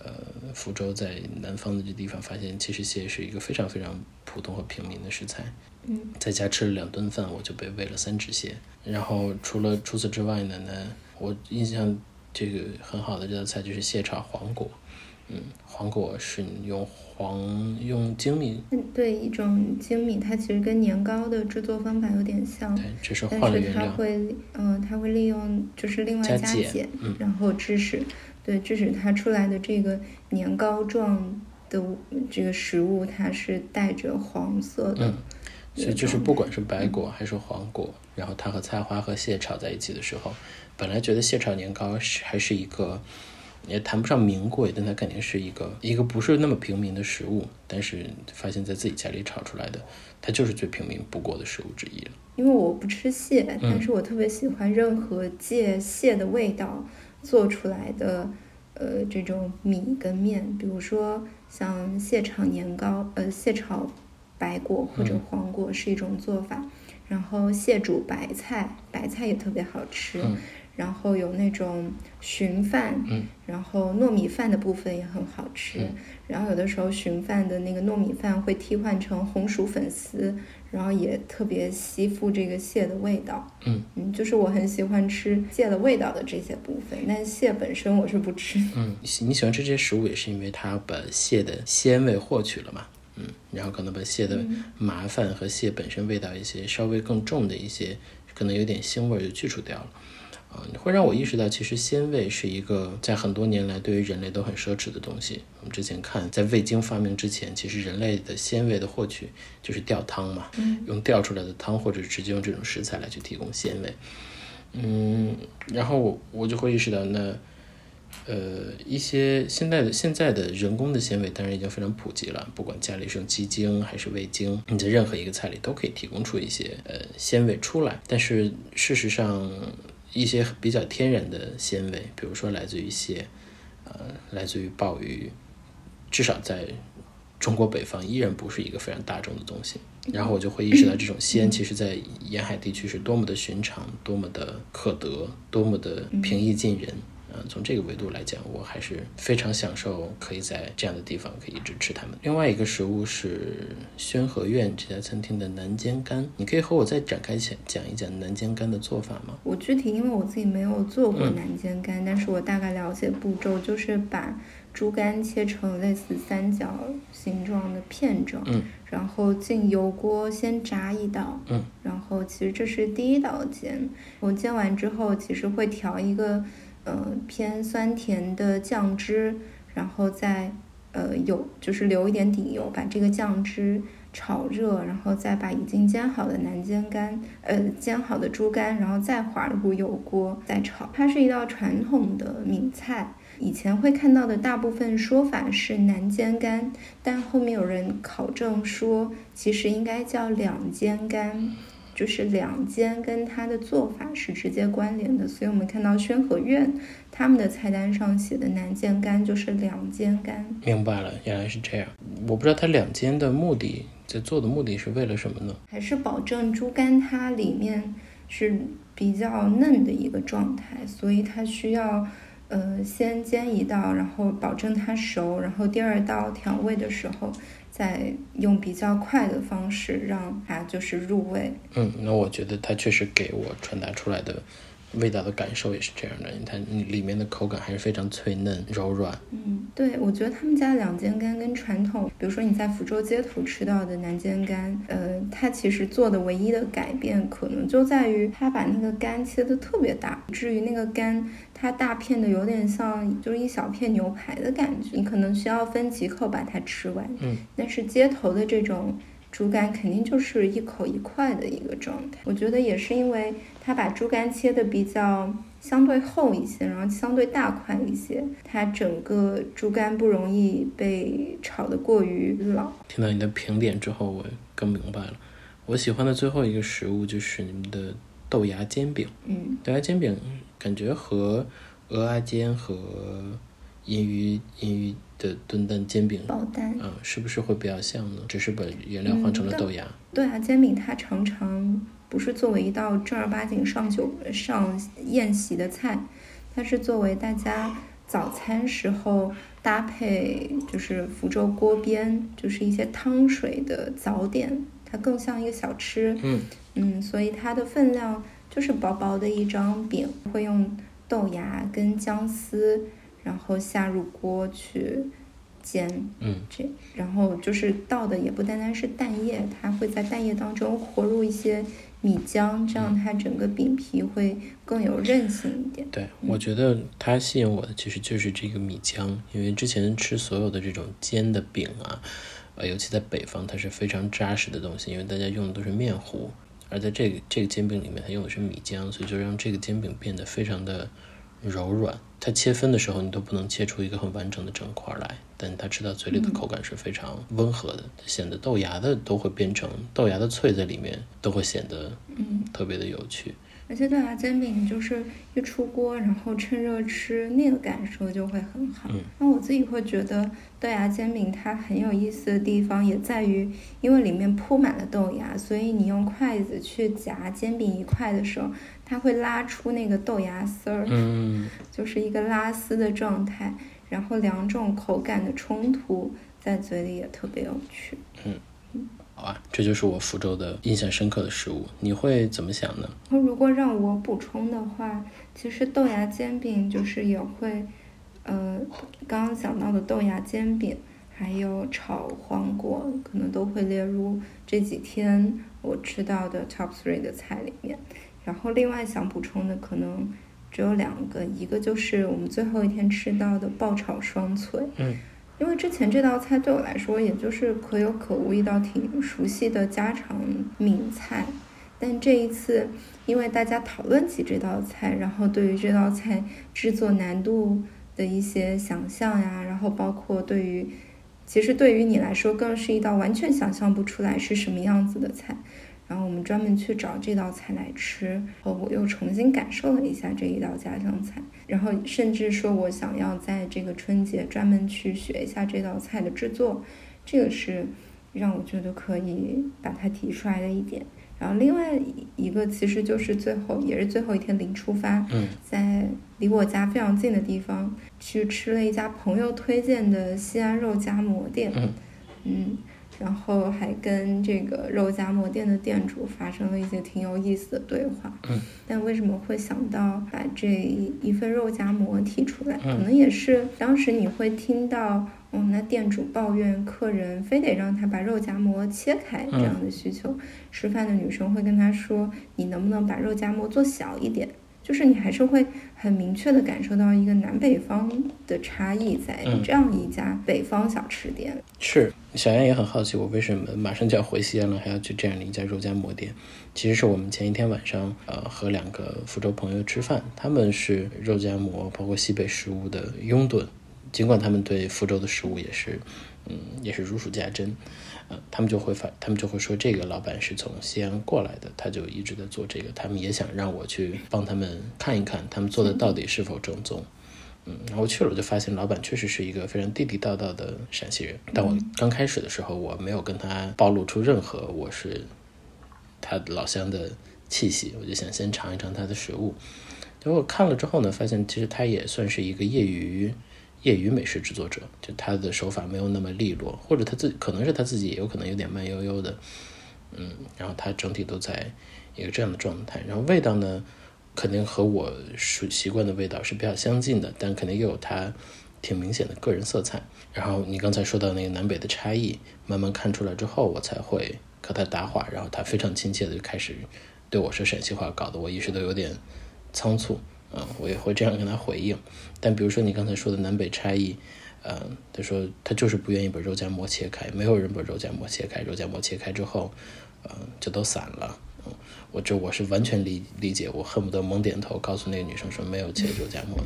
C: 呃，福州在南方的这地方，发现其实蟹是一个非常非常普通和平民的食材。
B: 嗯，
C: 在家吃了两顿饭，我就被喂了三只蟹。然后除了除此之外呢，呢，我印象这个很好的这道菜就是蟹炒黄果。嗯，黄果是用黄用精米。
B: 嗯，对，一种精米，它其实跟年糕的制作方法有点像。
C: 对，只是换了原料。
B: 它会，嗯，它会利用就是另外加碱，然后芝士。对，致使它出来的这个年糕状的这个食物，它是带着黄色的。
C: 嗯，所以就是不管是白果还是黄果，然后它和菜花和蟹炒在一起的时候，本来觉得蟹炒年糕是还是一个，也谈不上名贵，但它肯定是一个一个不是那么平民的食物。但是发现在自己家里炒出来的，它就是最平民不过的食物之一了。
B: 因为我不吃蟹，但是我特别喜欢任何借蟹的味道。做出来的呃这种米跟面，比如说像蟹炒年糕，呃蟹炒白果或者黄果是一种做法，然后蟹煮白菜，白菜也特别好吃。然后有那种寻饭，
C: 嗯，
B: 然后糯米饭的部分也很好吃。然后有的时候寻饭的那个糯米饭会替换成红薯粉丝，然后也特别吸附这个蟹的味道。
C: 嗯
B: 嗯，就是我很喜欢吃蟹的味道的这些部分，但蟹本身我是不吃。
C: 嗯，你喜欢吃这些食物也是因为它把蟹的鲜味获取了嘛？嗯，然后可能把蟹的麻烦和蟹本身味道一些稍微更重的一些，可能有点腥味就去除掉了。啊，会让我意识到，其实鲜味是一个在很多年来对于人类都很奢侈的东西。我们之前看，在味精发明之前，其实人类的鲜味的获取就是吊汤嘛，用吊出来的汤，或者直接用这种食材来去提供鲜味。嗯，然后我我就会意识到，那呃一些现在的现在的人工的鲜味，当然已经非常普及了，不管家里是用鸡精还是味精，你在任何一个菜里都可以提供出一些呃鲜味出来。但是事实上，一些比较天然的鲜味，比如说来自于蟹，呃，来自于鲍鱼，至少在中国北方依然不是一个非常大众的东西。然后我就会意识到，这种鲜其实在沿海地区是多么的寻常，多么的可得，多么的平易近人。从这个维度来讲，我还是非常享受可以在这样的地方可以一直吃它们。另外一个食物是宣和苑这家餐厅的南煎干，你可以和我再展开讲讲一讲南煎干的做法吗？
B: 我具体因为我自己没有做过南煎干，但是我大概了解步骤，就是把猪肝切成类似三角形状的片状，
C: 嗯，
B: 然后进油锅先炸一道，
C: 嗯，
B: 然后其实这是第一道煎，我煎完之后其实会调一个。呃，偏酸甜的酱汁，然后再呃有就是留一点底油，把这个酱汁炒热，然后再把已经煎好的南煎干，呃煎好的猪肝，然后再滑入油锅再炒。它是一道传统的闽菜，以前会看到的大部分说法是南煎干，但后面有人考证说，其实应该叫两煎干。就是两煎跟它的做法是直接关联的，所以我们看到宣和苑他们的菜单上写的南煎干就是两煎干。
C: 明白了，原来是这样。我不知道它两煎的目的，在做的目的是为了什么呢？
B: 还是保证猪肝它里面是比较嫩的一个状态，所以它需要呃先煎一道，然后保证它熟，然后第二道调味的时候。再用比较快的方式让它就是入味。
C: 嗯，那我觉得它确实给我传达出来的。味道的感受也是这样的，它里面的口感还是非常脆嫩柔软。
B: 嗯，对，我觉得他们家两煎干跟传统，比如说你在福州街头吃到的南煎干，呃，它其实做的唯一的改变可能就在于它把那个干切的特别大，至于那个干它大片的有点像就是一小片牛排的感觉，你可能需要分几口把它吃完。
C: 嗯，
B: 但是街头的这种。猪肝肯定就是一口一块的一个状态，我觉得也是因为它把猪肝切的比较相对厚一些，然后相对大块一些，它整个猪肝不容易被炒得过于老。
C: 听到你的评点之后，我更明白了。我喜欢的最后一个食物就是你们的豆芽煎饼。
B: 嗯，
C: 豆芽煎饼感觉和鹅阿煎和银鱼银鱼。的炖蛋煎饼，
B: 爆蛋，
C: 嗯，是不是会比较像呢？只是把原料换成了豆芽。
B: 豆芽，煎饼它常常不是作为一道正儿八经上酒上宴席的菜，它是作为大家早餐时候搭配，就是福州锅边，就是一些汤水的早点，它更像一个小吃。
C: 嗯
B: 嗯，所以它的分量就是薄薄的一张饼，会用豆芽跟姜丝。然后下入锅去煎，
C: 嗯，
B: 这然后就是倒的也不单单是蛋液，它会在蛋液当中和入一些米浆，这样它整个饼皮会更有韧性一点。
C: 对，我觉得它吸引我的其实就是这个米浆，因为之前吃所有的这种煎的饼啊，呃，尤其在北方，它是非常扎实的东西，因为大家用的都是面糊，而在这个这个煎饼里面，它用的是米浆，所以就让这个煎饼变得非常的。柔软，它切分的时候你都不能切出一个很完整的整块来，但它吃到嘴里的口感是非常温和的，显得豆芽的都会变成豆芽的脆在里面，都会显得
B: 嗯
C: 特别的有趣。
B: 而且豆芽煎饼就是一出锅，然后趁热吃，那个感受就会很好。那我自己会觉得豆芽煎饼它很有意思的地方也在于，因为里面铺满了豆芽，所以你用筷子去夹煎饼一块的时候，它会拉出那个豆芽丝儿，
C: 嗯，
B: 就是一个拉丝的状态。然后两种口感的冲突在嘴里也特别有趣。
C: 嗯。好啊，这就是我福州的印象深刻的食物，你会怎么想呢？
B: 如果让我补充的话，其实豆芽煎饼就是也会，呃，刚刚讲到的豆芽煎饼，还有炒黄瓜，可能都会列入这几天我吃到的 top three 的菜里面。然后另外想补充的可能只有两个，一个就是我们最后一天吃到的爆炒双脆。
C: 嗯。
B: 因为之前这道菜对我来说，也就是可有可无一道挺熟悉的家常名菜，但这一次，因为大家讨论起这道菜，然后对于这道菜制作难度的一些想象呀，然后包括对于，其实对于你来说，更是一道完全想象不出来是什么样子的菜。然后我们专门去找这道菜来吃，后我又重新感受了一下这一道家乡菜，然后甚至说我想要在这个春节专门去学一下这道菜的制作，这个是让我觉得可以把它提出来的一点。然后另外一个其实就是最后也是最后一天临出发，在离我家非常近的地方去吃了一家朋友推荐的西安肉夹馍店，嗯。然后还跟这个肉夹馍店的店主发生了一些挺有意思的对话。
C: 嗯。
B: 但为什么会想到把这一份肉夹馍提出来？可能也是当时你会听到，哦，那店主抱怨客人非得让他把肉夹馍切开这样的需求。吃饭的女生会跟他说：“你能不能把肉夹馍做小一点？”就是你还是会很明确的感受到一个南北方的差异，在这样一家北方小吃店。
C: 是小燕也很好奇，我为什么马上就要回西安了，还要去这样的一家肉夹馍店？其实是我们前一天晚上，呃，和两个福州朋友吃饭，他们是肉夹馍，包括西北食物的拥趸，尽管他们对福州的食物也是，嗯，也是如数家珍。呃，他们就会发，他们就会说这个老板是从西安过来的，他就一直在做这个。他们也想让我去帮他们看一看，他们做的到底是否正宗。嗯，然后去了，我就发现老板确实是一个非常地地道道的陕西人。但我刚开始的时候，我没有跟他暴露出任何我是他老乡的气息，我就想先尝一尝他的食物。结果看了之后呢，发现其实他也算是一个业余。业余美食制作者，就他的手法没有那么利落，或者他自可能是他自己也有可能有点慢悠悠的，嗯，然后他整体都在一个这样的状态，然后味道呢，肯定和我熟习惯的味道是比较相近的，但肯定又有他挺明显的个人色彩。然后你刚才说到那个南北的差异，慢慢看出来之后，我才会和他搭话，然后他非常亲切的就开始对我说陕西话，搞得我一时都有点仓促。嗯，我也会这样跟他回应。但比如说你刚才说的南北差异，嗯，他说他就是不愿意把肉夹馍切开，没有人把肉夹馍切开，肉夹馍切开之后，嗯，就都散了。嗯，我这我是完全理理解，我恨不得猛点头，告诉那个女生说没有切肉夹馍。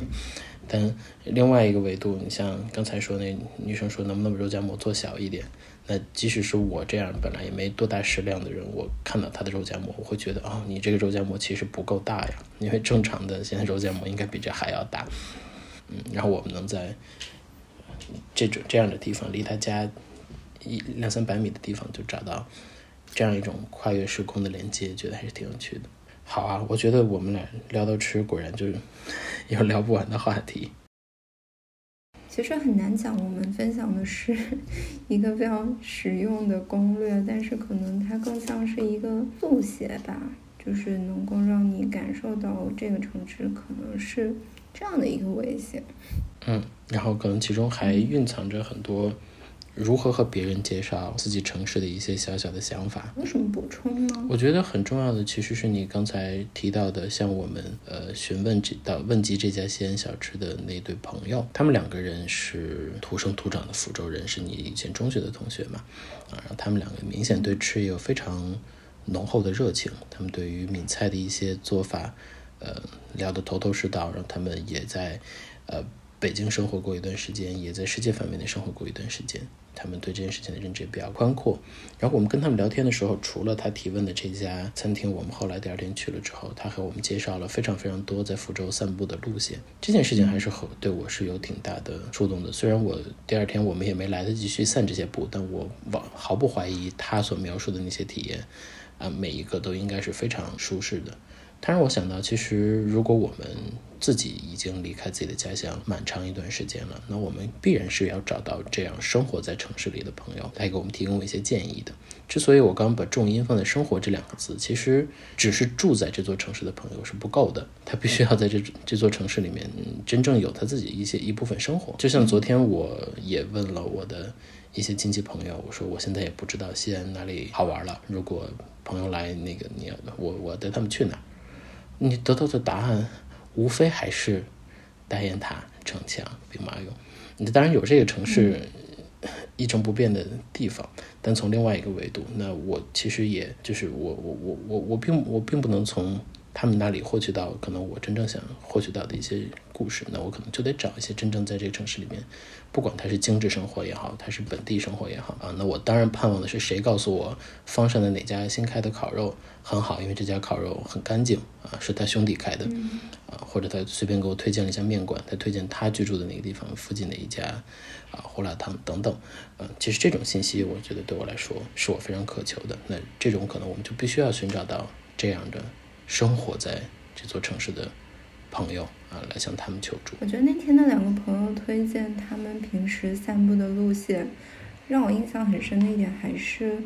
C: 但另外一个维度，你像刚才说那女生说能不能把肉夹馍做小一点？那即使是我这样本来也没多大食量的人，我看到他的肉夹馍，我会觉得啊，你这个肉夹馍其实不够大呀，因为正常的现在肉夹馍应该比这还要大。然后我们能在这种这样的地方，离他家一两三百米的地方就找到这样一种跨越时空的连接，觉得还是挺有趣的。好啊，我觉得我们俩聊到吃，果然就是有聊不完的话题。
B: 其实很难讲，我们分享的是 一个非常实用的攻略，但是可能它更像是一个速写吧，就是能够让你感受到这个城市可能是这样的一个危险。
C: 嗯，然后可能其中还蕴藏着很多。如何和别人介绍自己城市的一些小小的想法？
B: 有什么补充呢？
C: 我觉得很重要的其实是你刚才提到的，像我们呃询问这到问及这家西安小吃的那对朋友，他们两个人是土生土长的福州人，是你以前中学的同学嘛？啊，然后他们两个明显对吃有非常浓厚的热情，他们对于闽菜的一些做法，呃，聊得头头是道，然后他们也在呃。北京生活过一段时间，也在世界范围内生活过一段时间。他们对这件事情的认知也比较宽阔。然后我们跟他们聊天的时候，除了他提问的这家餐厅，我们后来第二天去了之后，他和我们介绍了非常非常多在福州散步的路线。这件事情还是和对我是有挺大的触动的。虽然我第二天我们也没来得及去散这些步，但我往毫不怀疑他所描述的那些体验，啊，每一个都应该是非常舒适的。他让我想到，其实如果我们自己已经离开自己的家乡蛮长一段时间了，那我们必然是要找到这样生活在城市里的朋友来给我们提供一些建议的。之所以我刚把重音放在“生活”这两个字，其实只是住在这座城市的朋友是不够的，他必须要在这这座城市里面真正有他自己一些一部分生活。就像昨天我也问了我的一些亲戚朋友，我说我现在也不知道西安哪里好玩了，如果朋友来，那个你要我我带他们去哪？你得到的答案，无非还是大雁塔、城墙、兵马俑。你当然有这个城市一成不变的地方，但从另外一个维度，那我其实也就是我我我我我并我并不能从。他们那里获取到可能我真正想获取到的一些故事，那我可能就得找一些真正在这个城市里面，不管他是精致生活也好，他是本地生活也好啊，那我当然盼望的是谁告诉我方上的哪家新开的烤肉很好，因为这家烤肉很干净啊，是他兄弟开的啊，或者他随便给我推荐了一家面馆，他推荐他居住的那个地方附近的一家啊胡辣汤等等，嗯，其实这种信息我觉得对我来说是我非常渴求的，那这种可能我们就必须要寻找到这样的。生活在这座城市的朋友啊，来向他们求助。
B: 我觉得那天的两个朋友推荐他们平时散步的路线，让我印象很深的一点还是，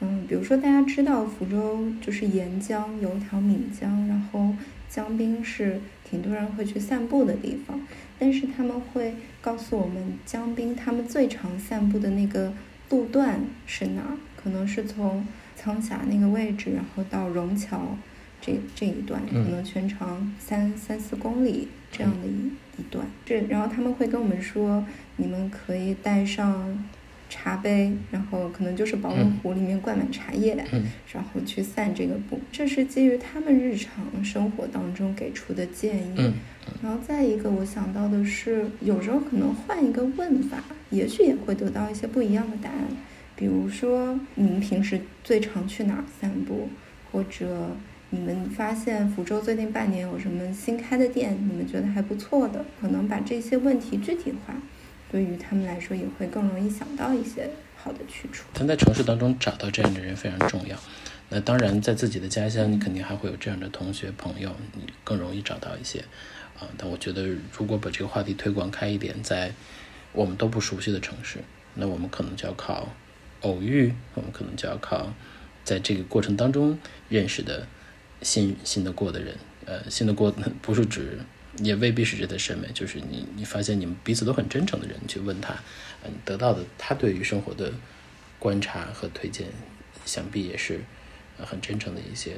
B: 嗯，比如说大家知道福州就是沿江有一条闽江，然后江滨是挺多人会去散步的地方，但是他们会告诉我们江滨他们最常散步的那个路段是哪儿，可能是从苍峡那个位置，然后到榕桥。这这一段可能全长三三四公里这样的一一段，这然后他们会跟我们说，你们可以带上茶杯，然后可能就是保温壶里面灌满茶叶，然后去散这个步。这是基于他们日常生活当中给出的建议。然后再一个，我想到的是，有时候可能换一个问法，也许也会得到一些不一样的答案。比如说，您平时最常去哪儿散步，或者。你们发现福州最近半年有什么新开的店？你们觉得还不错的，可能把这些问题具体化，对于他们来说也会更容易想到一些好的去处。
C: 但在城市当中找到这样的人非常重要。那当然，在自己的家乡，你肯定还会有这样的同学朋友，你更容易找到一些啊。但我觉得，如果把这个话题推广开一点，在我们都不熟悉的城市，那我们可能就要靠偶遇，我们可能就要靠在这个过程当中认识的。信信得过的人，呃，信得过不是指，也未必是指的审美，就是你你发现你们彼此都很真诚的人去问他，嗯，得到的他对于生活的观察和推荐，想必也是很真诚的一些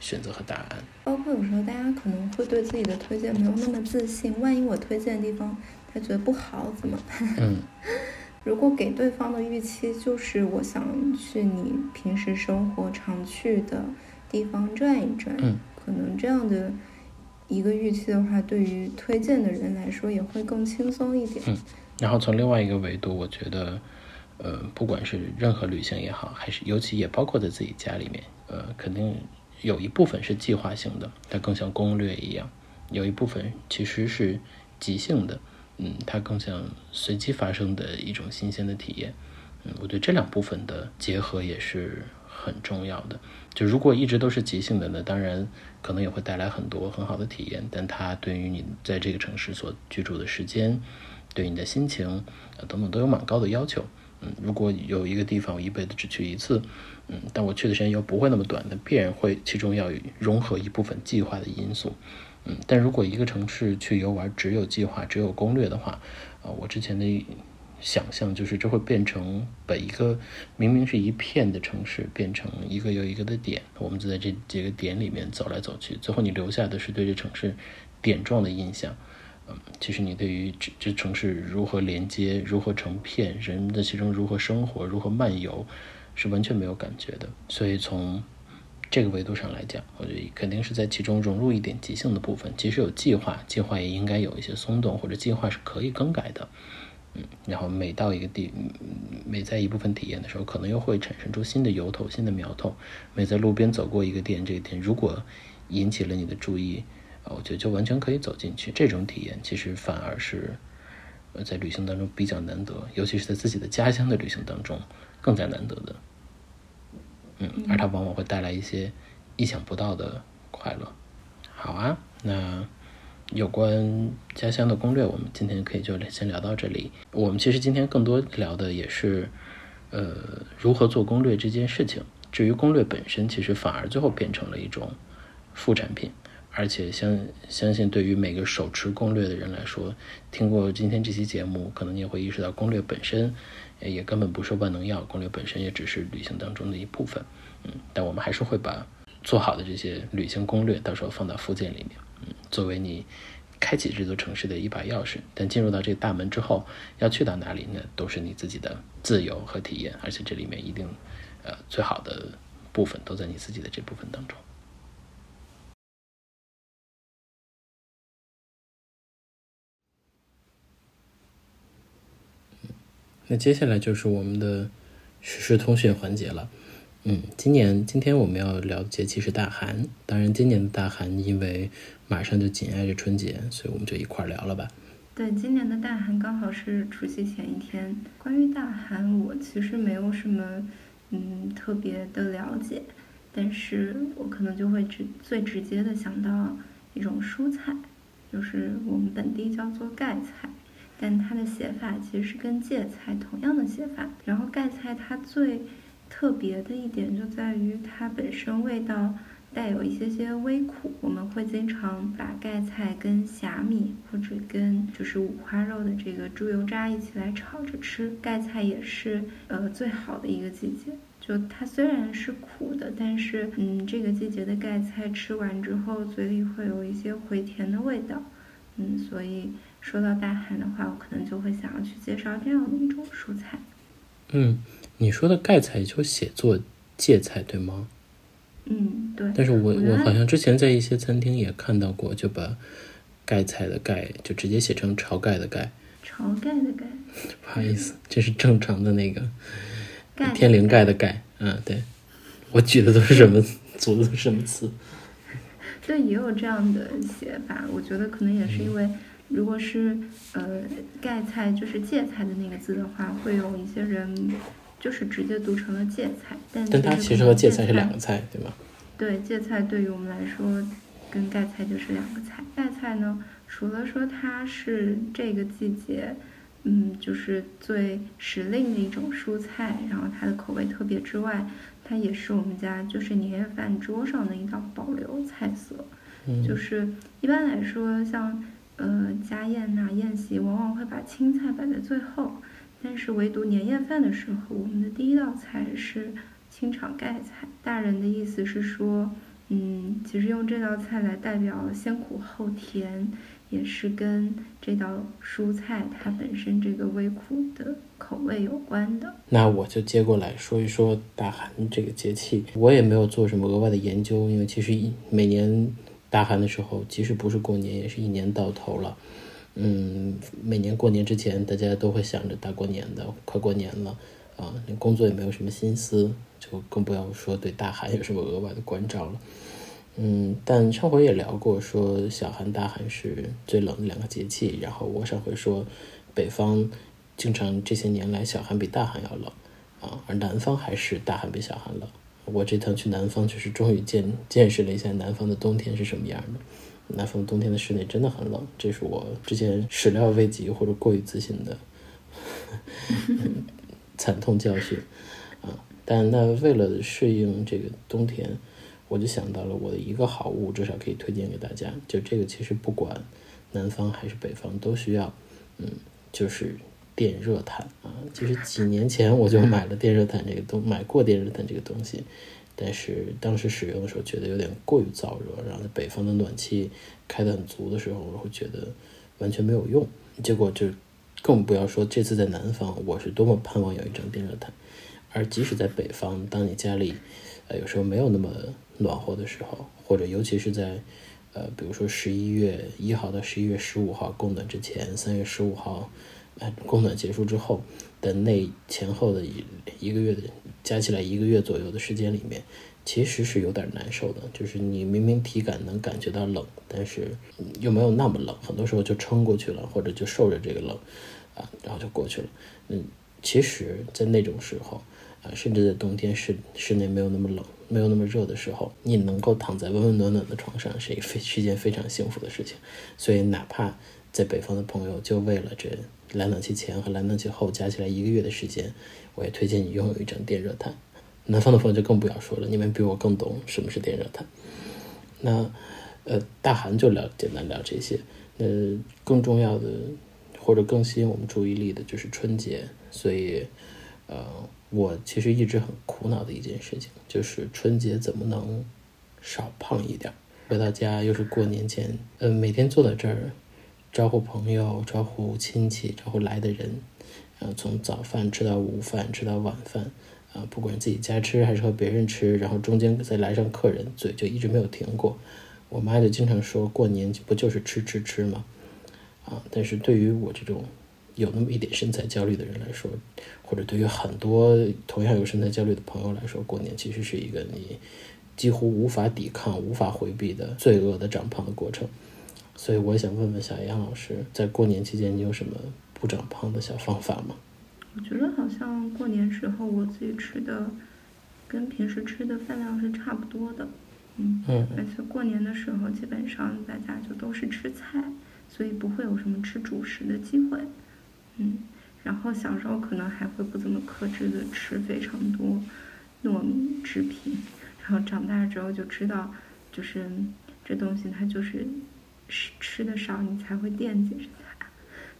C: 选择和答案。
B: 包括有时候大家可能会对自己的推荐没有那么自信，万一我推荐的地方他觉得不好怎么办？
C: 嗯，
B: 如果给对方的预期就是我想去你平时生活常去的。地方转一转，
C: 嗯，
B: 可能这样的一个预期的话，对于推荐的人来说也会更轻松一点。
C: 嗯，然后从另外一个维度，我觉得，呃，不管是任何旅行也好，还是尤其也包括在自己家里面，呃，肯定有一部分是计划性的，它更像攻略一样；有一部分其实是即兴的，嗯，它更像随机发生的一种新鲜的体验。嗯，我觉得这两部分的结合也是。很重要的，就如果一直都是即兴的，呢当然可能也会带来很多很好的体验，但它对于你在这个城市所居住的时间，对你的心情啊等等都有蛮高的要求。嗯，如果有一个地方我一辈子只去一次，嗯，但我去的时间又不会那么短，那必然会其中要融合一部分计划的因素。嗯，但如果一个城市去游玩只有计划只有攻略的话，啊，我之前的。想象就是这会变成把一个明明是一片的城市变成一个又一个的点，我们就在这几个点里面走来走去，最后你留下的是对这城市点状的印象。嗯，其实你对于这这城市如何连接、如何成片、人们在其中如何生活、如何漫游，是完全没有感觉的。所以从这个维度上来讲，我觉得肯定是在其中融入一点即兴的部分。即使有计划，计划也应该有一些松动，或者计划是可以更改的。嗯，然后每到一个地，每在一部分体验的时候，可能又会产生出新的由头、新的苗头。每在路边走过一个店，这个店如果引起了你的注意，我觉得就完全可以走进去。这种体验其实反而是呃在旅行当中比较难得，尤其是在自己的家乡的旅行当中更加难得的。嗯，而它往往会带来一些意想不到的快乐。好啊，那有关家乡的攻略，我们今天可以就先聊到这里。我们其实今天更多聊的也是，呃，如何做攻略这件事情。至于攻略本身，其实反而最后变成了一种副产品。而且相相信，对于每个手持攻略的人来说，听过今天这期节目，可能你也会意识到，攻略本身也根本不是万能药，攻略本身也只是旅行当中的一部分。嗯，但我们还是会把做好的这些旅行攻略，到时候放到附件里面，作为你开启这座城市的一把钥匙。但进入到这个大门之后，要去到哪里，那都是你自己的自由和体验，而且这里面一定，呃，最好的部分都在你自己的这部分当中。那接下来就是我们的实时通讯环节了。嗯，今年今天我们要聊的节气是大寒，当然今年的大寒因为马上就紧挨着春节，所以我们就一块儿聊了吧。
B: 对，今年的大寒刚好是除夕前一天。关于大寒，我其实没有什么嗯特别的了解，但是我可能就会直最直接的想到一种蔬菜，就是我们本地叫做盖菜。但它的写法其实是跟芥菜同样的写法。然后盖菜它最特别的一点就在于它本身味道带有一些些微苦。我们会经常把盖菜跟虾米或者跟就是五花肉的这个猪油渣一起来炒着吃。盖菜也是呃最好的一个季节，就它虽然是苦的，但是嗯这个季节的盖菜吃完之后嘴里会有一些回甜的味道，嗯所以。说到大寒的话，我可能就会想要去介绍这样的一种蔬菜。
C: 嗯，你说的盖菜就写作芥菜对吗？
B: 嗯，对。
C: 但是我我好像之前在一些餐厅也看到过，就把盖菜的盖就直接写成晁盖的盖。
B: 晁盖的盖。
C: 不好意思，这是正常的那个天灵盖的盖。嗯，对。我举的都是什么组的什么词？
B: 对，也有这样的写法。我觉得可能也是因为。如果是呃盖菜就是芥菜的那个字的话，会有一些人就是直接读成了芥菜，但
C: 但它其实和芥菜是两个菜，对吗？
B: 对，芥菜对于我们来说跟盖菜就是两个菜。盖菜呢，除了说它是这个季节，嗯，就是最时令的一种蔬菜，然后它的口味特别之外，它也是我们家就是年夜饭桌上的一道保留菜色。
C: 嗯，
B: 就是一般来说像。呃，家宴呐，宴席往往会把青菜摆在最后，但是唯独年夜饭的时候，我们的第一道菜是清炒盖菜。大人的意思是说，嗯，其实用这道菜来代表先苦后甜，也是跟这道蔬菜它本身这个微苦的口味有关的。
C: 那我就接过来说一说大寒这个节气，我也没有做什么额外的研究，因为其实每年。大寒的时候，即使不是过年，也是一年到头了。嗯，每年过年之前，大家都会想着大过年的，快过年了啊，工作也没有什么心思，就更不要说对大寒有什么额外的关照了。嗯，但上回也聊过，说小寒、大寒是最冷的两个节气。然后我上回说，北方经常这些年来小寒比大寒要冷啊，而南方还是大寒比小寒冷。我这趟去南方，就是终于见见识了一下南方的冬天是什么样的。南方冬天的室内真的很冷，这是我之前始料未及或者过于自信的 惨痛教训啊！但那为了适应这个冬天，我就想到了我的一个好物，至少可以推荐给大家。就这个，其实不管南方还是北方都需要，嗯，就是。电热毯啊，其实几年前我就买了电热毯这个东，买过电热毯这个东西，但是当时使用的时候觉得有点过于燥热，然后在北方的暖气开得很足的时候，我会觉得完全没有用。结果就更不要说这次在南方，我是多么盼望有一张电热毯。而即使在北方，当你家里呃有时候没有那么暖和的时候，或者尤其是在呃比如说十一月一号到十一月十五号供暖之前，三月十五号。供暖结束之后的那前后的一一个月的加起来一个月左右的时间里面，其实是有点难受的。就是你明明体感能感觉到冷，但是又没有那么冷，很多时候就撑过去了，或者就受着这个冷，啊，然后就过去了。嗯，其实，在那种时候，啊，甚至在冬天室室内没有那么冷。没有那么热的时候，你能够躺在温温暖暖的床上，是一非是一件非常幸福的事情。所以，哪怕在北方的朋友，就为了这来暖气前和来暖气后加起来一个月的时间，我也推荐你拥有一张电热毯。南方的朋友就更不要说了，你们比我更懂什么是电热毯。那，呃，大寒就聊简单聊这些。呃，更重要的或者更吸引我们注意力的就是春节。所以，呃。我其实一直很苦恼的一件事情，就是春节怎么能少胖一点？回到家又是过年前，嗯，每天坐在这儿，招呼朋友，招呼亲戚，招呼来的人，呃，从早饭吃到午饭，吃到晚饭，啊，不管自己家吃还是和别人吃，然后中间再来上客人，嘴就一直没有停过。我妈就经常说过年不就是吃吃吃吗？啊，但是对于我这种。有那么一点身材焦虑的人来说，或者对于很多同样有身材焦虑的朋友来说，过年其实是一个你几乎无法抵抗、无法回避的罪恶的长胖的过程。所以，我想问问小杨老师，在过年期间，你有什么不长胖的小方法吗？
B: 我觉得好像过年时候我自己吃的跟平时吃的饭量是差不多的，嗯，而且过年的时候基本上大家就都是吃菜，所以不会有什么吃主食的机会。嗯，然后小时候可能还会不怎么克制的吃非常多糯米制品，然后长大之后就知道，就是这东西它就是吃吃的少，你才会惦记着它。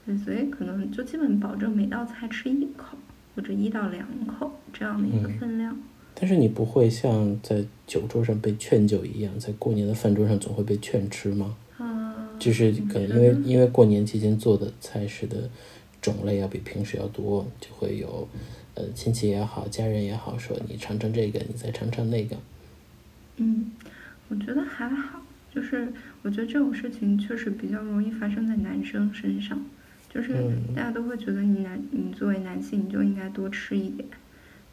B: 对，所以可能就基本保证每道菜吃一口或者一到两口这样的一个分量。
C: 但是你不会像在酒桌上被劝酒一样，在过年的饭桌上总会被劝吃吗？
B: 啊，
C: 就是可能因为因为过年期间做的菜式的。种类要比平时要多，就会有，呃，亲戚也好，家人也好，说你尝尝这个，你再尝尝那个。
B: 嗯，我觉得还好，就是我觉得这种事情确实比较容易发生在男生身上，就是大家都会觉得你男，你作为男性你就应该多吃一点，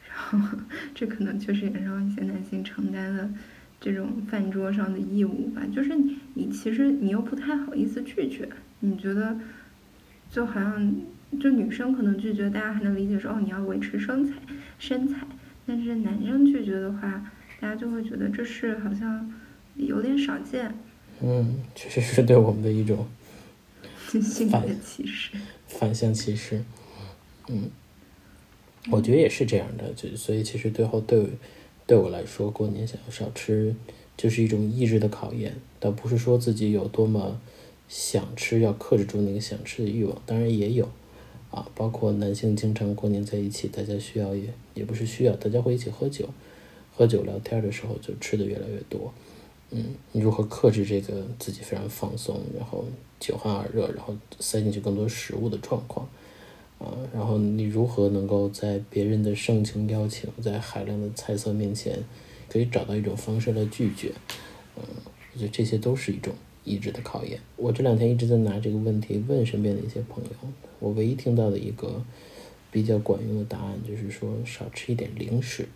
B: 然后这可能确实也让一些男性承担了这种饭桌上的义务吧，就是你，你其实你又不太好意思拒绝，你觉得就好像。就女生可能拒绝，大家还能理解说哦，你要维持身材身材。但是男生拒绝的话，大家就会觉得这是好像有点少见。
C: 嗯，确实是对我们的一种
B: 性别歧视，
C: 反向歧视。嗯，我觉得也是这样的，就所以其实最后对对我来说，过年想要少吃，就是一种意志的考验，倒不是说自己有多么想吃，要克制住那个想吃的欲望，当然也有。啊，包括男性经常过年在一起，大家需要也也不是需要，大家会一起喝酒，喝酒聊天的时候就吃的越来越多。嗯，你如何克制这个自己非常放松，然后酒酣耳热，然后塞进去更多食物的状况？啊，然后你如何能够在别人的盛情邀请，在海量的菜色面前，可以找到一种方式来拒绝？嗯，我觉得这些都是一种。意志的考验。我这两天一直在拿这个问题问身边的一些朋友，我唯一听到的一个比较管用的答案就是说少吃一点零食。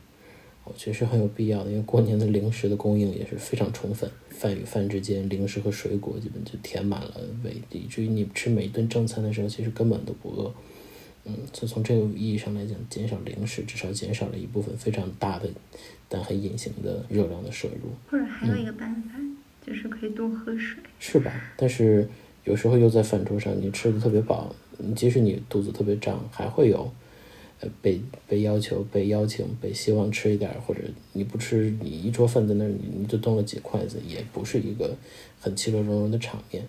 C: 我觉得是很有必要的，因为过年的零食的供应也是非常充分，饭与饭之间零食和水果基本就填满了胃，以至于你吃每一顿正餐的时候其实根本都不饿。嗯，就从这个意义上来讲，减少零食至少减少了一部分非常大的但很隐形的热量的摄入。
B: 或者还有一个办法。就是可以多喝水，
C: 是吧？但是有时候又在饭桌上，你吃的特别饱，即使你肚子特别胀，还会有，呃，被被要求、被邀请、被希望吃一点，或者你不吃，你一桌饭在那儿，你你就动了几筷子，也不是一个很其乐融融的场面。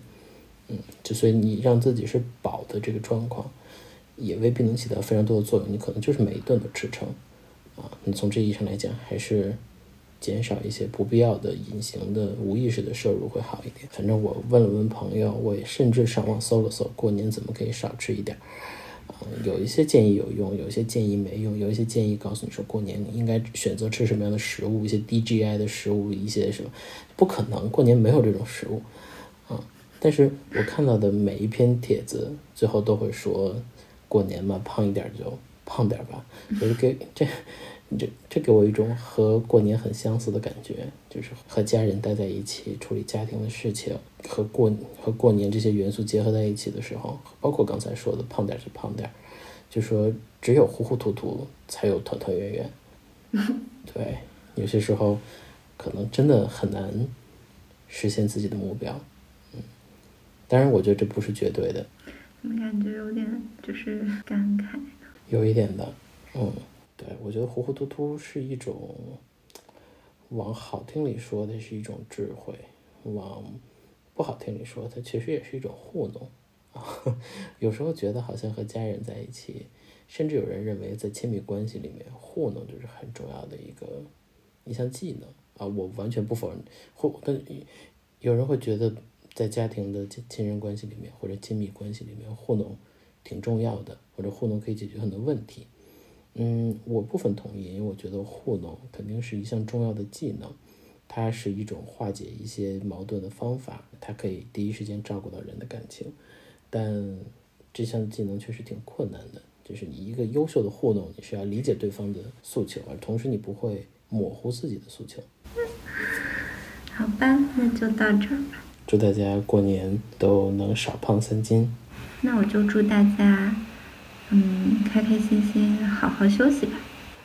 C: 嗯，就所以你让自己是饱的这个状况，也未必能起到非常多的作用。你可能就是每一顿都吃撑，啊，你从这意义上来讲，还是。减少一些不必要的隐形的无意识的摄入会好一点。反正我问了问朋友，我也甚至上网搜了搜，过年怎么可以少吃一点儿。嗯，有一些建议有用，有一些建议没用，有一些建议告诉你说过年你应该选择吃什么样的食物，一些 DGI 的食物，一些什么，不可能，过年没有这种食物。啊，但是我看到的每一篇帖子最后都会说，过年嘛，胖一点就胖点吧。我就给这这这给我一种和过年很相似的感觉，就是和家人待在一起处理家庭的事情，和过和过年这些元素结合在一起的时候，包括刚才说的胖点就胖点，就说只有糊糊涂涂才有团团圆圆。对，有些时候可能真的很难实现自己的目标。嗯，当然，我觉得这不是绝对的。
B: 怎么感觉有点就是感慨？
C: 有一点的，嗯，对，我觉得糊糊涂涂是一种，往好听里说，它是一种智慧；往不好听里说，它其实也是一种糊弄。啊，有时候觉得好像和家人在一起，甚至有人认为在亲密关系里面，糊弄就是很重要的一个一项技能啊。我完全不否认，或但有人会觉得。在家庭的亲亲人关系里面，或者亲密关系里面，糊弄挺重要的，或者糊弄可以解决很多问题。嗯，我部分同意，因为我觉得糊弄肯定是一项重要的技能，它是一种化解一些矛盾的方法，它可以第一时间照顾到人的感情。但这项技能确实挺困难的，就是你一个优秀的糊弄，你是要理解对方的诉求，而同时你不会模糊自己的诉求。
B: 好吧，那就到这儿吧。
C: 祝大家过年都能少胖三斤。
B: 那我就祝大家，嗯，开开心心，好好休息吧。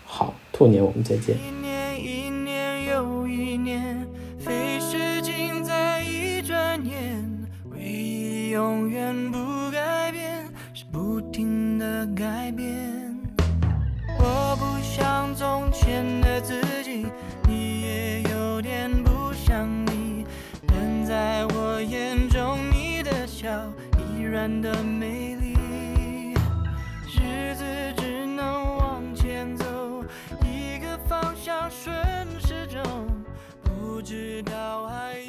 C: 好，兔年我们再见。
A: 一年一年又一年，飞逝尽在一转眼，回忆永远不改变，是不停的改变。我不像从前的自己，你也有点不像你，但在我眼中，你的笑依然的美丽。方向顺时针，不知道还。